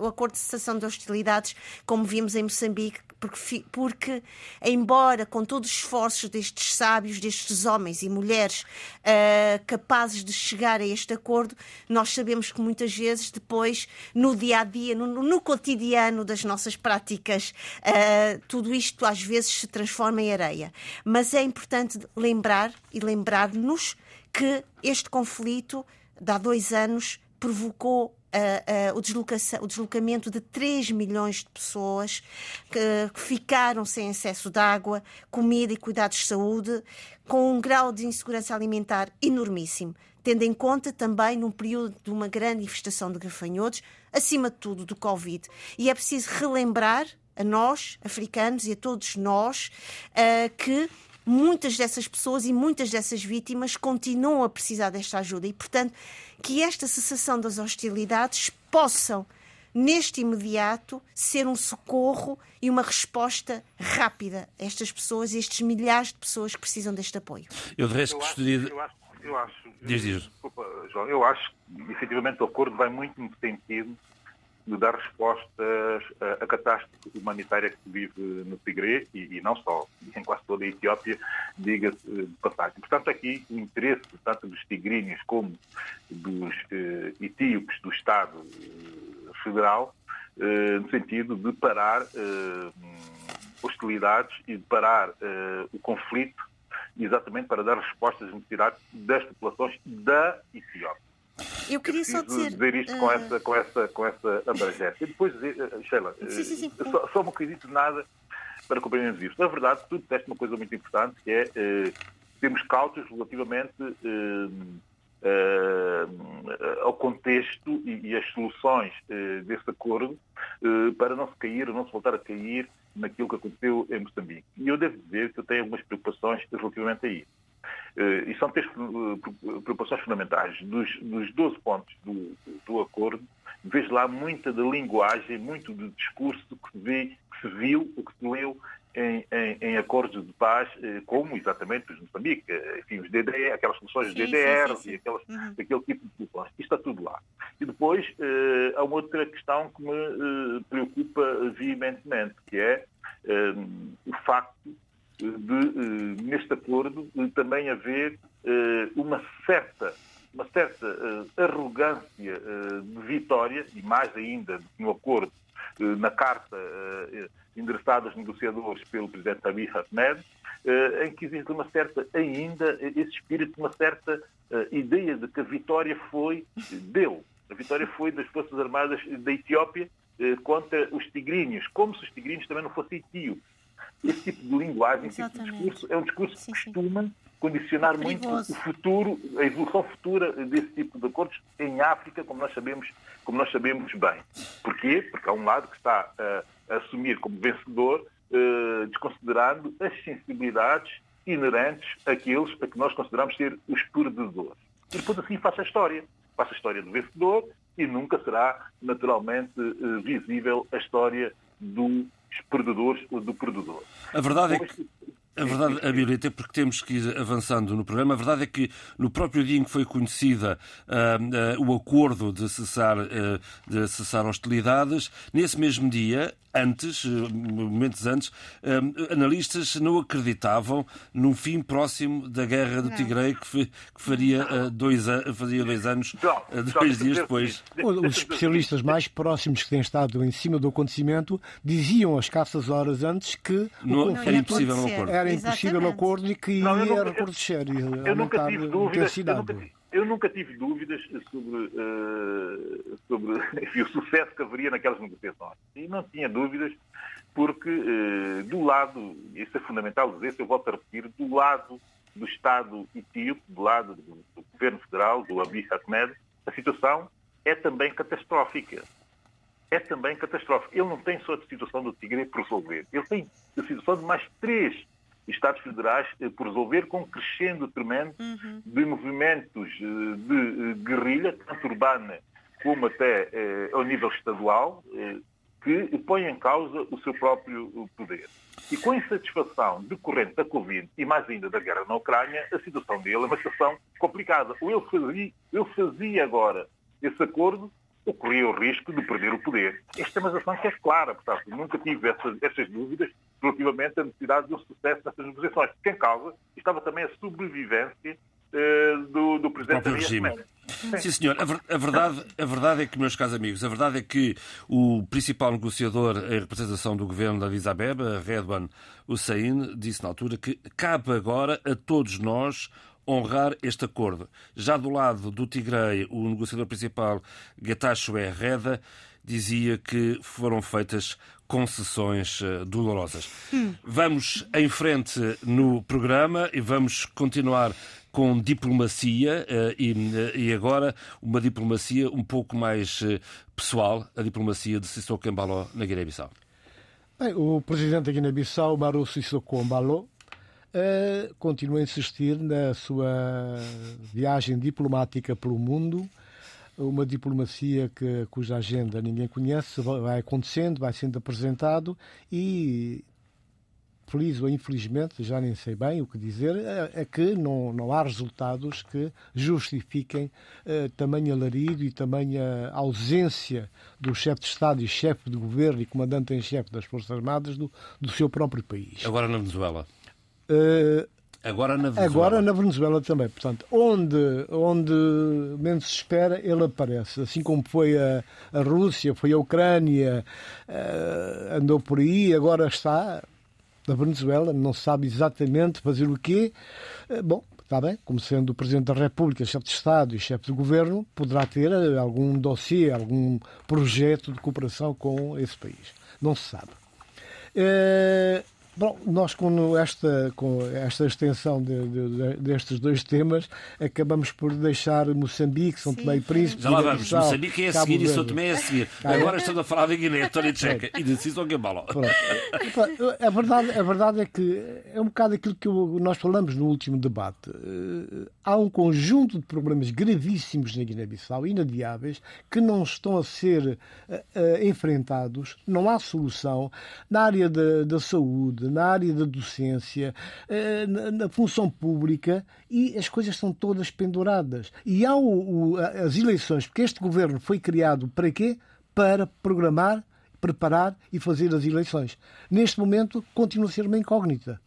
S3: o acordo de cessação de hostilidades, como vimos em Moçambique, porque, porque, embora com todos os esforços destes sábios, destes homens e mulheres uh, capazes de chegar a este acordo, nós sabemos que muitas vezes depois, no dia a dia, no, no cotidiano das nossas práticas, uh, tudo isto às vezes se transforma em areia. Mas é importante lembrar e lembrar-nos que este conflito, de há dois anos, provocou Uh, uh, o, o, deslocamento de 3 milhões de pessoas que, ficaram sem acesso de água, comida e cuidados de saúde, com um grau de insegurança alimentar enormíssimo, tendo em conta também num período de uma grande infestação de gafanhotos, acima de tudo do Covid. E é preciso relembrar a nós, africanos, e a todos nós, uh, que muitas dessas pessoas e muitas dessas vítimas continuam a precisar desta ajuda e, portanto, que esta cessação das hostilidades possam, neste imediato, ser um socorro e uma resposta rápida a estas pessoas e estes milhares de pessoas que precisam deste apoio.
S2: Eu, de resto, gostaria de.
S4: Eu acho,
S2: diz, diz.
S4: Desculpa, João, eu acho que, efetivamente, o acordo vai muito no sentido de dar respostas à catástrofe humanitária que se vive no Tigre e, e, não só, em quase toda a Etiópia, diga-se de passagem. Portanto, aqui o interesse tanto dos tigrinhos como dos eh, etíopes do Estado eh, Federal, eh, no sentido de parar eh, hostilidades e de parar eh, o conflito, exatamente para dar respostas às necessidades das populações da Etiópia.
S3: Eu queria só dizer,
S4: dizer isto uh... com, essa, com, essa, com essa abrangência. E depois dizer, uh, Sheila,
S3: sim, sim, sim.
S4: Uh, só, só acredito nada para compreendermos isto. Na verdade, tu disseste uma coisa muito importante, que é uh, termos cautos relativamente ao contexto e, e as soluções desse acordo para não se cair, não se voltar a cair naquilo que aconteceu em Moçambique. E eu devo dizer que eu tenho algumas preocupações relativamente a isso. Uh, e são três uh, preocupações fundamentais. Dos, dos 12 pontos do, do acordo, vejo lá muita da linguagem, muito do discurso que se, vê, que se viu, o que se leu em, em, em, acordos de paz, eh, como exatamente os Moçambique, enfim, os DDR, aquelas soluções sim, DDR sim, sim, e aquelas, uhum. aquele tipo de soluções. Isto está tudo lá. E depois há uma outra questão que me preocupa veementemente, que é o facto de, eh, neste acordo, eh, também haver eh, uma certa, uma certa arrogância de vitória, e mais ainda no acordo, na carta endereçada aos negociadores pelo presidente Abiy Ahmed, em que existe uma certa, ainda, esse espírito, uma certa ideia de que a vitória foi dele. A vitória foi das Forças Armadas da Etiópia contra os tigrinhos, como se os tigrinhos também não fossem etíopes. Esse tipo de linguagem, esse tipo de discurso, é um discurso sim, que costuma sim. condicionar é muito o futuro, a evolução futura desse tipo de acordos em África, como nós sabemos, como nós sabemos bem. Porquê? Porque há um lado que está a, a assumir como vencedor, uh, desconsiderando as sensibilidades inerentes àqueles a que nós consideramos ser os perdedores. E depois assim faça a história. Faça a história do vencedor e nunca será naturalmente uh, visível a história dos perdedores ou do perdedor.
S2: A verdade é que a verdade, a Violeta, porque temos que ir avançando no programa, a verdade é que no próprio dia em que foi conhecida uh, uh, o acordo de cessar, uh, de cessar hostilidades, nesse mesmo dia, antes, momentos antes, analistas não acreditavam num fim próximo da guerra do Tigre, que, faria dois, fazia dois anos, dois dias depois.
S5: Os especialistas mais próximos que têm estado em cima do acontecimento diziam às caças horas antes que
S2: não, era impossível um acordo.
S5: era impossível o acordo e que ia recrudescer e
S4: eu, eu nunca tive dúvidas, eu nunca, eu nunca, tive dúvidas sobre, uh, sobre enfim, o sucesso que haveria naquelas negociações. E não tinha dúvidas porque uh, do lado, isso é fundamental dizer, eu volto a repetir, do lado do Estado etíope, do lado do, do Governo Federal, do Abiy Ahmed, a situação é também catastrófica é também catastrófica. Ele não tem só a situação do Tigre por resolver. Ele tem a situação de mais três Estados federais eh, por resolver com um crescendo tremendo uhum. de movimentos eh, de eh, guerrilha, tanto urbana como até eh, ao nível estadual, eh, que põem em causa o seu próprio poder. E com a insatisfação decorrente da Covid e mais ainda da guerra na Ucrânia, a situação dele é uma situação complicada. Ou ele fazia, ele fazia agora esse acordo ou corria o risco de perder o poder. Esta é uma ação que é clara, portanto, nunca tive essas, essas dúvidas relativamente à necessidade de um sucesso nessas negociações, porque em causa estava também a sobrevivência eh, do, do presidente
S2: do regime. Sim. Sim, senhor. A, a, verdade, a verdade é que, meus caros amigos, a verdade é que o principal negociador em representação do governo da Addis Abeba, Redwan Hussein, disse na altura que cabe agora a todos nós honrar este acordo. Já do lado do Tigray, o negociador principal, Getachew Reda, dizia que foram feitas concessões eh, dolorosas. Hum. Vamos em frente no programa e vamos continuar com diplomacia eh, eh, e agora uma diplomacia um pouco mais pessoal, a diplomacia de Sissoko Embalo na Guiné-Bissau.
S5: o presidente da Guiné-Bissau, Maru Sissoko Embalo, uh, continua a insistir na sua viagem diplomática pelo mundo, uma diplomacia que, cuja agenda ninguém conhece, vai acontecendo, vai sendo apresentado e feliz ou infelizmente, já nem sei bem o que dizer, é, é que não, não há resultados que justifiquem uh, tamanho alarido e tamanha ausência do chefe de Estado e chefe de governo e comandante em chefe das Forças Armadas do, do seu próprio país.
S2: Agora na Venezuela. Uh, Agora na Venezuela.
S5: Agora na Venezuela também. Portanto, onde, onde menos se espera, ele aparece. Assim como foi a, a Rússia, foi a Ucrânia, uh, andou por aí, agora está na Venezuela, não sabe exatamente fazer o quê. Uh, bom, está bem, como sendo o Presidente da República, chefe de Estado e chefe de Governo, poderá ter algum dossiê, algum projeto de cooperação com esse país. Não se sabe. Uh, Bom, nós com esta, com esta extensão de, de, destes dois temas acabamos por deixar Moçambique, São Tomé e Príncipe.
S2: Já lá vamos, Moçambique é a seguir e São Tomé é a seguir. Agora estamos a falar de Guiné, Tony Tcheca e de Sissão Gambalo.
S5: A verdade, a verdade é que é um bocado aquilo que nós falamos no último debate. Eh, há um conjunto de problemas gravíssimos na Guiné-Bissau, inadiáveis, que não estão a ser uh, uh, enfrentados, não há solução na área da, da saúde na área da docência, eh, na função pública e as coisas são todas penduradas. E há o, o, as eleições, porque este governo foi criado para quê? Para programar, preparar e fazer as eleições. Neste momento continua a ser uma incógnita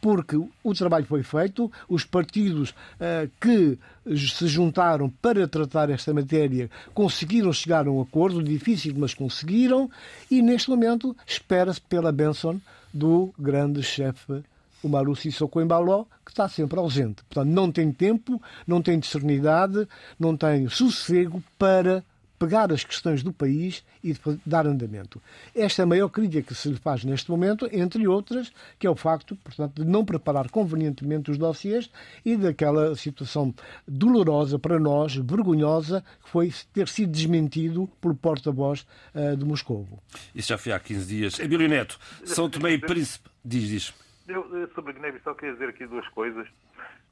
S5: porque o trabalho foi feito, os partidos uh, que se juntaram para tratar esta matéria conseguiram chegar a um acordo, difícil, mas conseguiram, e neste momento espera-se pela Benson do grande chefe o Maru Sissoko Embaló, que está sempre ausente. Portanto, não tem tempo, não tem discernidade, não tem sossego para pegar as questões do país e dar andamento. Esta é a maior crítica que se lhe faz neste momento, entre outras, que é o facto, portanto, de não preparar convenientemente os dossiês e daquela situação dolorosa para nós, vergonhosa, que foi ter sido desmentido pelo porta-voz uh, de Moscovo.
S2: Isso já foi há 15 dias. Emílio Neto, São Tomé e Príncipe, diz, diz.
S4: Eu, sobre a Guiné-Bissau, queria dizer aqui duas coisas,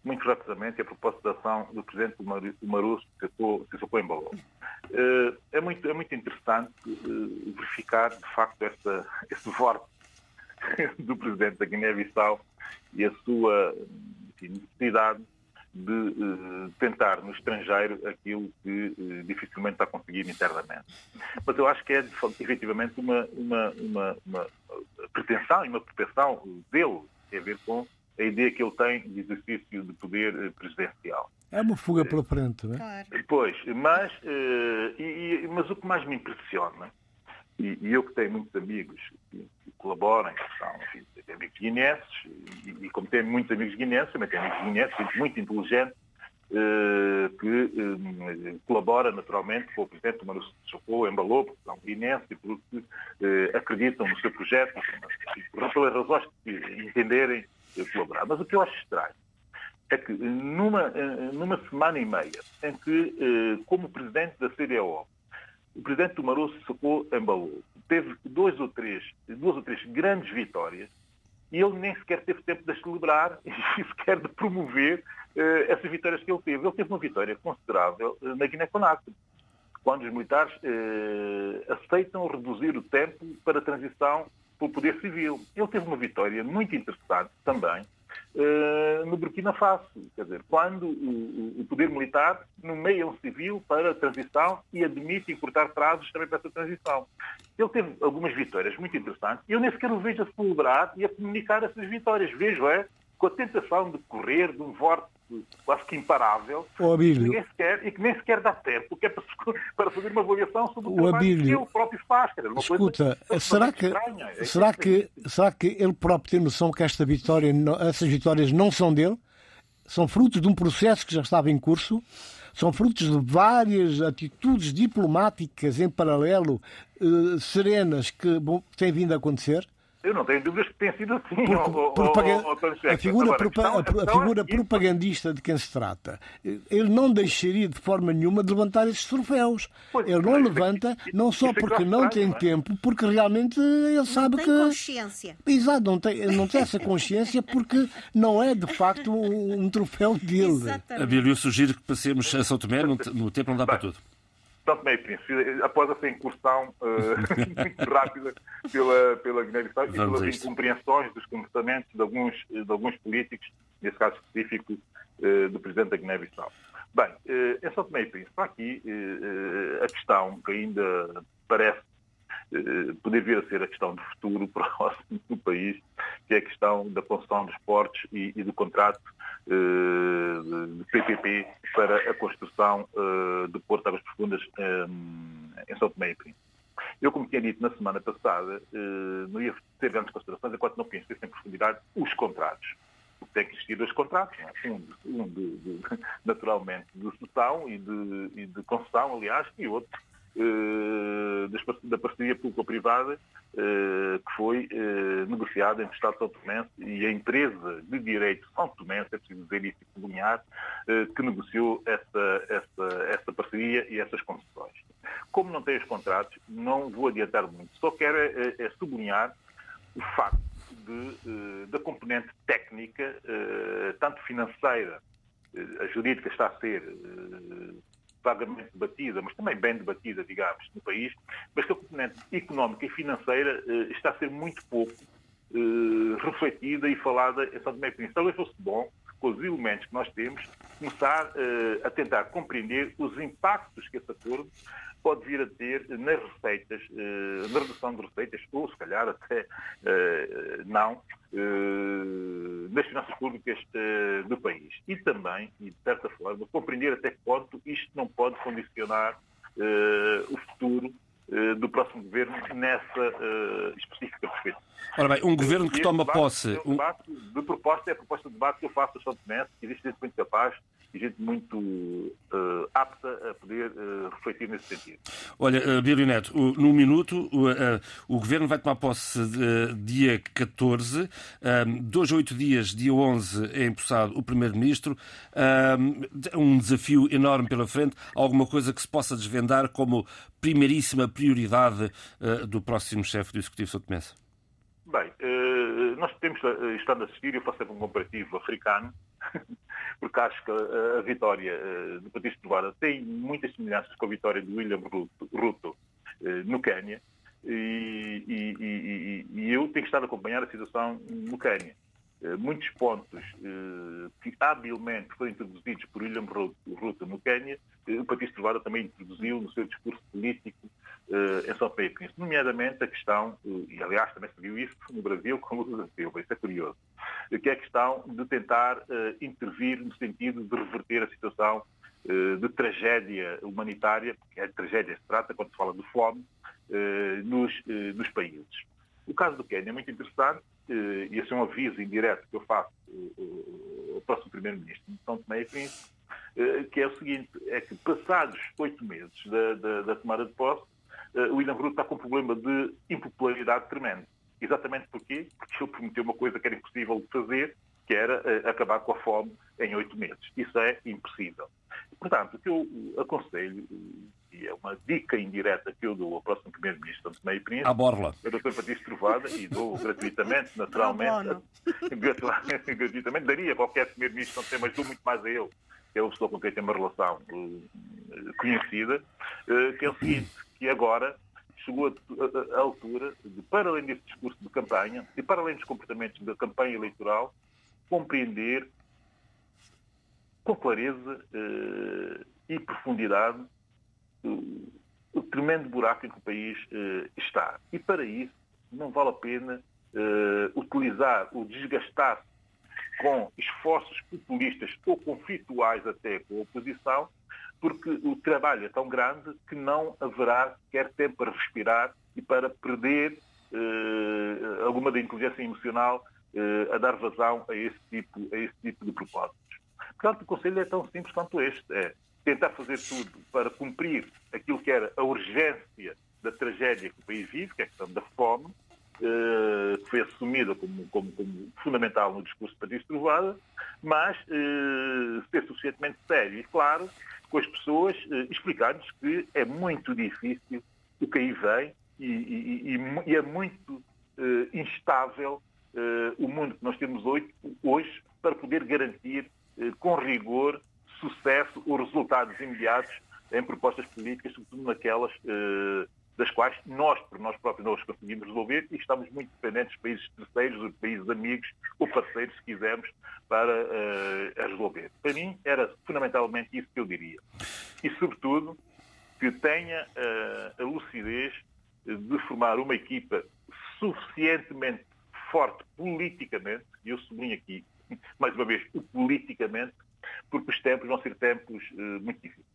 S4: muito rapidamente, a propósito da ação do Presidente do Marusso, que se ocupou em Balão. Eh, é muito, é muito interessante eh, verificar, de facto, esta, este voto do Presidente da Guiné-Bissau e a sua enfim, necessidade de uh, tentar no estrangeiro aquilo que dificilmente está a conseguir internamente. Mas eu acho que é efetivamente uma, uma, uma, uma pretensão e uma propensão dele, tem a ver com a ideia que ele tem de exercício de poder uh, presidencial.
S5: É uma fuga pela frente, não é?
S4: Claro. Pois, mas, e, e, mas o que mais me impressiona, e, e eu que tenho muitos amigos que, que colaboram, que são enfim, amigos guinenses, e, e, como tenho muitos amigos guinenses, também tenho amigos guinenses, gente muito inteligente, eh, que eh, colabora naturalmente com o Presidente do Manu Chocou, embalou, porque são guinenses e porque eh, acreditam no seu projeto, por pelas razões que entenderem colaborar. Mas o que eu acho estranho é que numa, numa semana e meia em que, como Presidente da CDO, o Presidente do Maroço Socou embalou, teve dois ou três, duas ou três grandes vitórias, e ele nem sequer teve tempo de celebrar e sequer de promover uh, essas vitórias que ele teve. Ele teve uma vitória considerável na Guiné-Conakry, quando os militares aceitam reduzir o tempo para a transição para o poder civil. Ele teve uma vitória muito interessante também uh, no Burkina Faso. Quer dizer, quando o, o, poder militar nomeia um civil para a transição e admite encurtar prazos também para essa transição. Ele teve algumas vitórias muito interessantes eu nem sequer o vejo a celebrar e a comunicar essas vitórias. Vejo, é, com a tentação de correr de um vórtice quase que imparável
S5: o Abílio.
S4: Que sequer, e que nem sequer dá tempo que é para, fazer uma avaliação sobre o, o trabalho Abílio. que ele próprio faz.
S5: Escuta, coisa, será, que, é será, que, será que ele próprio tem noção que esta vitória, essas vitórias não são dele? São frutos de um processo que já estava em curso? São frutos de várias atitudes diplomáticas em paralelo, eh, serenas, que bom, têm vindo a acontecer?
S4: Eu não tenho dúvidas que tem sido assim. a
S5: figura, Agora, a, questão, a, a figura é propagandista de quem se trata, ele não deixaria de forma nenhuma de levantar esses troféus. Pois, ele não levanta, não só porque não tem é? tempo, porque realmente ele sabe
S3: não
S5: que.
S3: Não tem consciência.
S5: Exato, não tem, não tem essa consciência porque não é de facto um, um troféu dele.
S2: Exatamente. A Bíblia sugere que passemos a São Tomé, no, no tempo não dá para tudo.
S4: Santo Meio Príncipe, após essa incursão uh, muito rápida pela, pela Guiné-Bissau e pelas incompreensões dos comportamentos de alguns, de alguns políticos, nesse caso específico uh, do Presidente da Guiné-Bissau. Bem, uh, em São Tomé e Príncipe, aqui a questão que ainda parece poder vir a ser a questão do futuro próximo do país, que é a questão da construção dos portos e, e do contrato de PPP para a construção de Porto de Águas Profundas em São Tomé e Príncipe. Eu, como tinha dito na semana passada, não ia ter grandes considerações enquanto não conhecesse em profundidade os contratos. Tem que existir dois contratos, é? um, um de, de, naturalmente de cessão e de, e de concessão, aliás, e outro da parceria público-privada que foi negociada entre o Estado de São Tomé e a empresa de direito São Tomé, é preciso dizer isso e sublinhar, que negociou essa, essa, essa parceria e essas concessões. Como não tem os contratos, não vou adiantar muito. Só quero é, é sublinhar o facto de, da componente técnica, tanto financeira, a jurídica está a ser vagamente debatida, mas também bem debatida, digamos, no país, mas que a componente económica e financeira eh, está a ser muito pouco eh, refletida e falada em São Tomé e Príncipe. Talvez fosse bom, com os elementos que nós temos, começar eh, a tentar compreender os impactos que esse acordo pode vir a ter nas receitas, eh, na redução de receitas, ou se calhar até eh, não, nas finanças públicas do país. E também, e de certa forma, compreender até que ponto isto não pode condicionar o futuro do próximo governo nessa específica perspectiva.
S2: Ora bem, um governo que toma
S4: debate,
S2: posse.
S4: Um debate de proposta é a proposta de debate que eu faço a São Tomé, existe gente muito capaz e gente muito uh, apta a poder uh, refletir nesse sentido.
S2: Olha, uh, Bílio Neto, uh, num minuto, o Governo vai tomar posse dia 14, dois a oito dias, dia 11, é empossado o Primeiro-Ministro. Um desafio enorme pela frente, alguma coisa que se possa desvendar como primeiríssima prioridade do próximo chefe do Executivo São Tomé?
S4: Bem, nós temos estado a assistir, eu faço sempre um comparativo africano, porque acho que a, a vitória do Patrício Trovada tem muitas semelhanças com a vitória de William Ruto, no Quênia. E, e, e, e, eu tenho estado a acompanhar a situação no Quênia. Uh, muitos pontos que habilmente foram introduzidos por William Ruto no Quênia, o Patrício Trovada também introduziu no seu discurso político em São Paulo, nomeadamente a questão, e aliás também se viu isso no Brasil com Lula Silva, isso é curioso, que é a questão de tentar intervir no sentido de reverter a situação de tragédia humanitária, porque é tragédia se trata quando se fala de fome, nos, nos países. O caso do Quênia é muito interessante, e esse é um aviso indireto que eu faço ao próximo Primeiro-Ministro de São Tomé e Príncipe, que é o seguinte, é que passados oito meses da, da, da tomada de posse, o William Ruto está com um problema de impopularidade tremendo. Exatamente porquê? Porque ele prometeu uma coisa que era impossível de fazer, que era acabar com a fome em oito meses. Isso é impossível. Portanto, o que eu aconselho, e é uma dica indireta que eu dou ao próximo Primeiro-Ministro Meio Príncipe,
S2: a borla.
S4: o Dr. Patrício Trovada, e dou gratuitamente, naturalmente, gratuitamente, daria a qualquer Primeiro-Ministro, mas dou muito mais a ele, que é uma pessoa com quem tem uma relação uh, conhecida, uh, que é o seguinte, que agora chegou à altura de, para além desse discurso de campanha e para além dos comportamentos da campanha eleitoral, compreender com clareza eh, e profundidade eh, o tremendo buraco em que o país eh, está. E para isso não vale a pena eh, utilizar ou desgastar com esforços populistas ou conflituais até com a oposição porque o trabalho é tão grande que não haverá sequer tempo para respirar e para perder eh, alguma da inteligência emocional a dar vazão a esse, tipo, a esse tipo de propósitos. Portanto, o Conselho é tão simples quanto este. É tentar fazer tudo para cumprir aquilo que era a urgência da tragédia que o país vive, que é a questão da fome, eh, que foi assumida como, como, como, fundamental no discurso de Patrício Trovada, mas eh, ser suficientemente sério e claro com as pessoas, eh, explicar-lhes que é muito difícil o que aí vem e, e, e, e é muito instável o mundo que nós temos hoje, hoje para poder garantir com rigor sucesso ou resultados imediatos em propostas políticas, sobretudo naquelas das quais nós, por nós próprios, não os conseguimos resolver e estamos muito dependentes dos países terceiros, dos países amigos ou parceiros, se quisermos, para uh, resolver. Para mim, era fundamentalmente isso que eu diria. E, sobretudo, que tenha uh, a lucidez de formar uma equipa suficientemente forte politicamente, e eu sublinho aqui, mais uma vez, o politicamente, porque os tempos vão ser tempos uh, muito difíceis.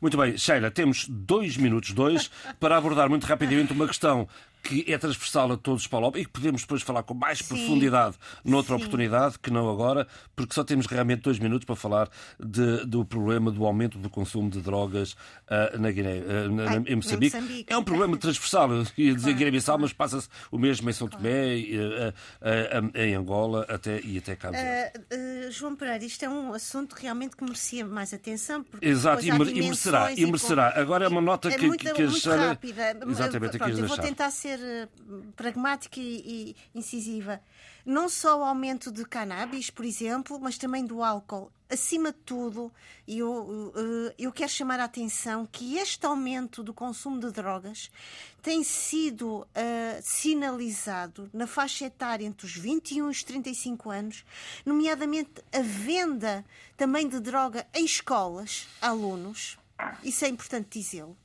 S2: Muito bem, Sheila, temos dois minutos, dois, para abordar muito rapidamente uma questão que é transversal a todos para o e que podemos depois falar com mais Sim. profundidade noutra Sim. oportunidade, que não agora, porque só temos realmente dois minutos para falar de, do problema do aumento do consumo de drogas uh, na Guiné, uh, na, Ai, em Moçambique. Moçambique. É um problema transversal, eu ia dizer claro, Guiné-Bissau, mas passa-se o mesmo em São Tomé, claro. uh, em Angola até, e até Cabo
S3: Verde. João Pereira, isto é um assunto realmente que merecia mais atenção.
S2: Exato, e, merecerá, e merecerá. Com... Agora é uma nota
S3: é
S2: que,
S3: muito,
S2: que, que
S3: muito rápida.
S2: Exatamente,
S3: Pronto, eu vou tentar ser ser eh, pragmática e, e incisiva. Não só o aumento de cannabis, por exemplo, mas também do álcool. Acima de tudo, eu, eh, eu quero chamar a atenção que este aumento do consumo de drogas tem sido uh, sinalizado na faixa etária entre os 21 e os 35 anos, nomeadamente a venda também de droga em escolas, alunos. Isso é importante dizê-lo.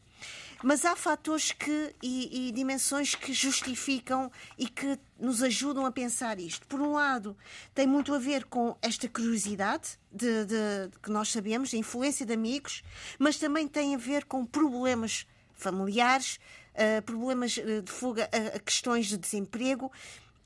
S3: Mas há fatores que, e, e, dimensões que justificam e que nos ajudam a pensar isto. Por um lado, tem muito a ver com esta curiosidade de, de, de que nós sabemos, a influência de amigos, mas também tem a ver com problemas familiares, uh, problemas eh, de fuga a, a questões de desemprego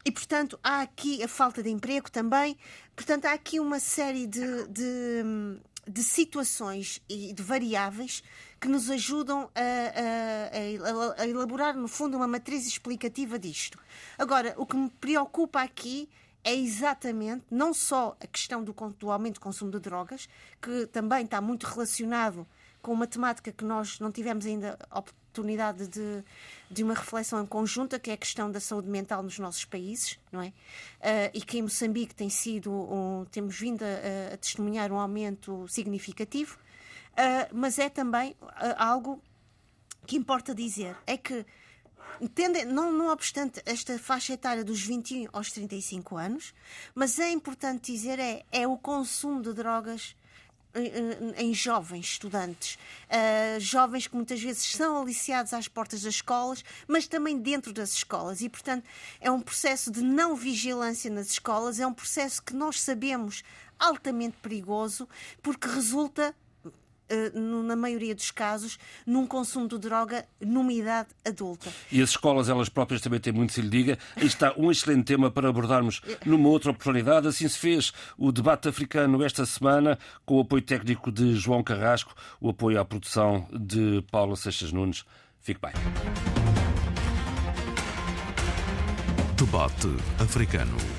S3: e, portanto, há aqui a falta de emprego também. Portanto, há aqui uma série de, de, de situações e de variáveis que nos ajudam a, a, a, elaborar, no fundo, uma matriz explicativa disto. Agora, o que me preocupa aqui é exatamente não só a questão do, do aumento do consumo de drogas, que também está muito relacionado com uma temática que nós não tivemos ainda oportunidade de, de uma reflexão conjunta, que é a questão da saúde mental nos nossos países, não é? Uh, e que em Moçambique tem sido, um, temos vindo a, a, testemunhar um aumento significativo, mas é também uh, algo que importa dizer, é que? Não, não obstante esta faixa etária dos 21 aos 35 anos, mas é importante dizer é, é o consumo de drogas em jovens estudantes, uh, jovens que muitas vezes são aliciados às portas das escolas, mas também dentro das escolas. E, portanto, é um processo de não vigilância nas escolas, é um processo que nós sabemos altamente perigoso, porque resulta na maioria dos casos, num consumo de droga numa idade adulta.
S2: E as escolas, elas próprias, também têm muito se lhe diga. Aí está um excelente tema para abordarmos numa outra oportunidade. Assim se fez o debate africano esta semana, com o apoio técnico de João Carrasco, o apoio à produção de Paula Seixas Nunes. Fique bem.
S1: Debate africano.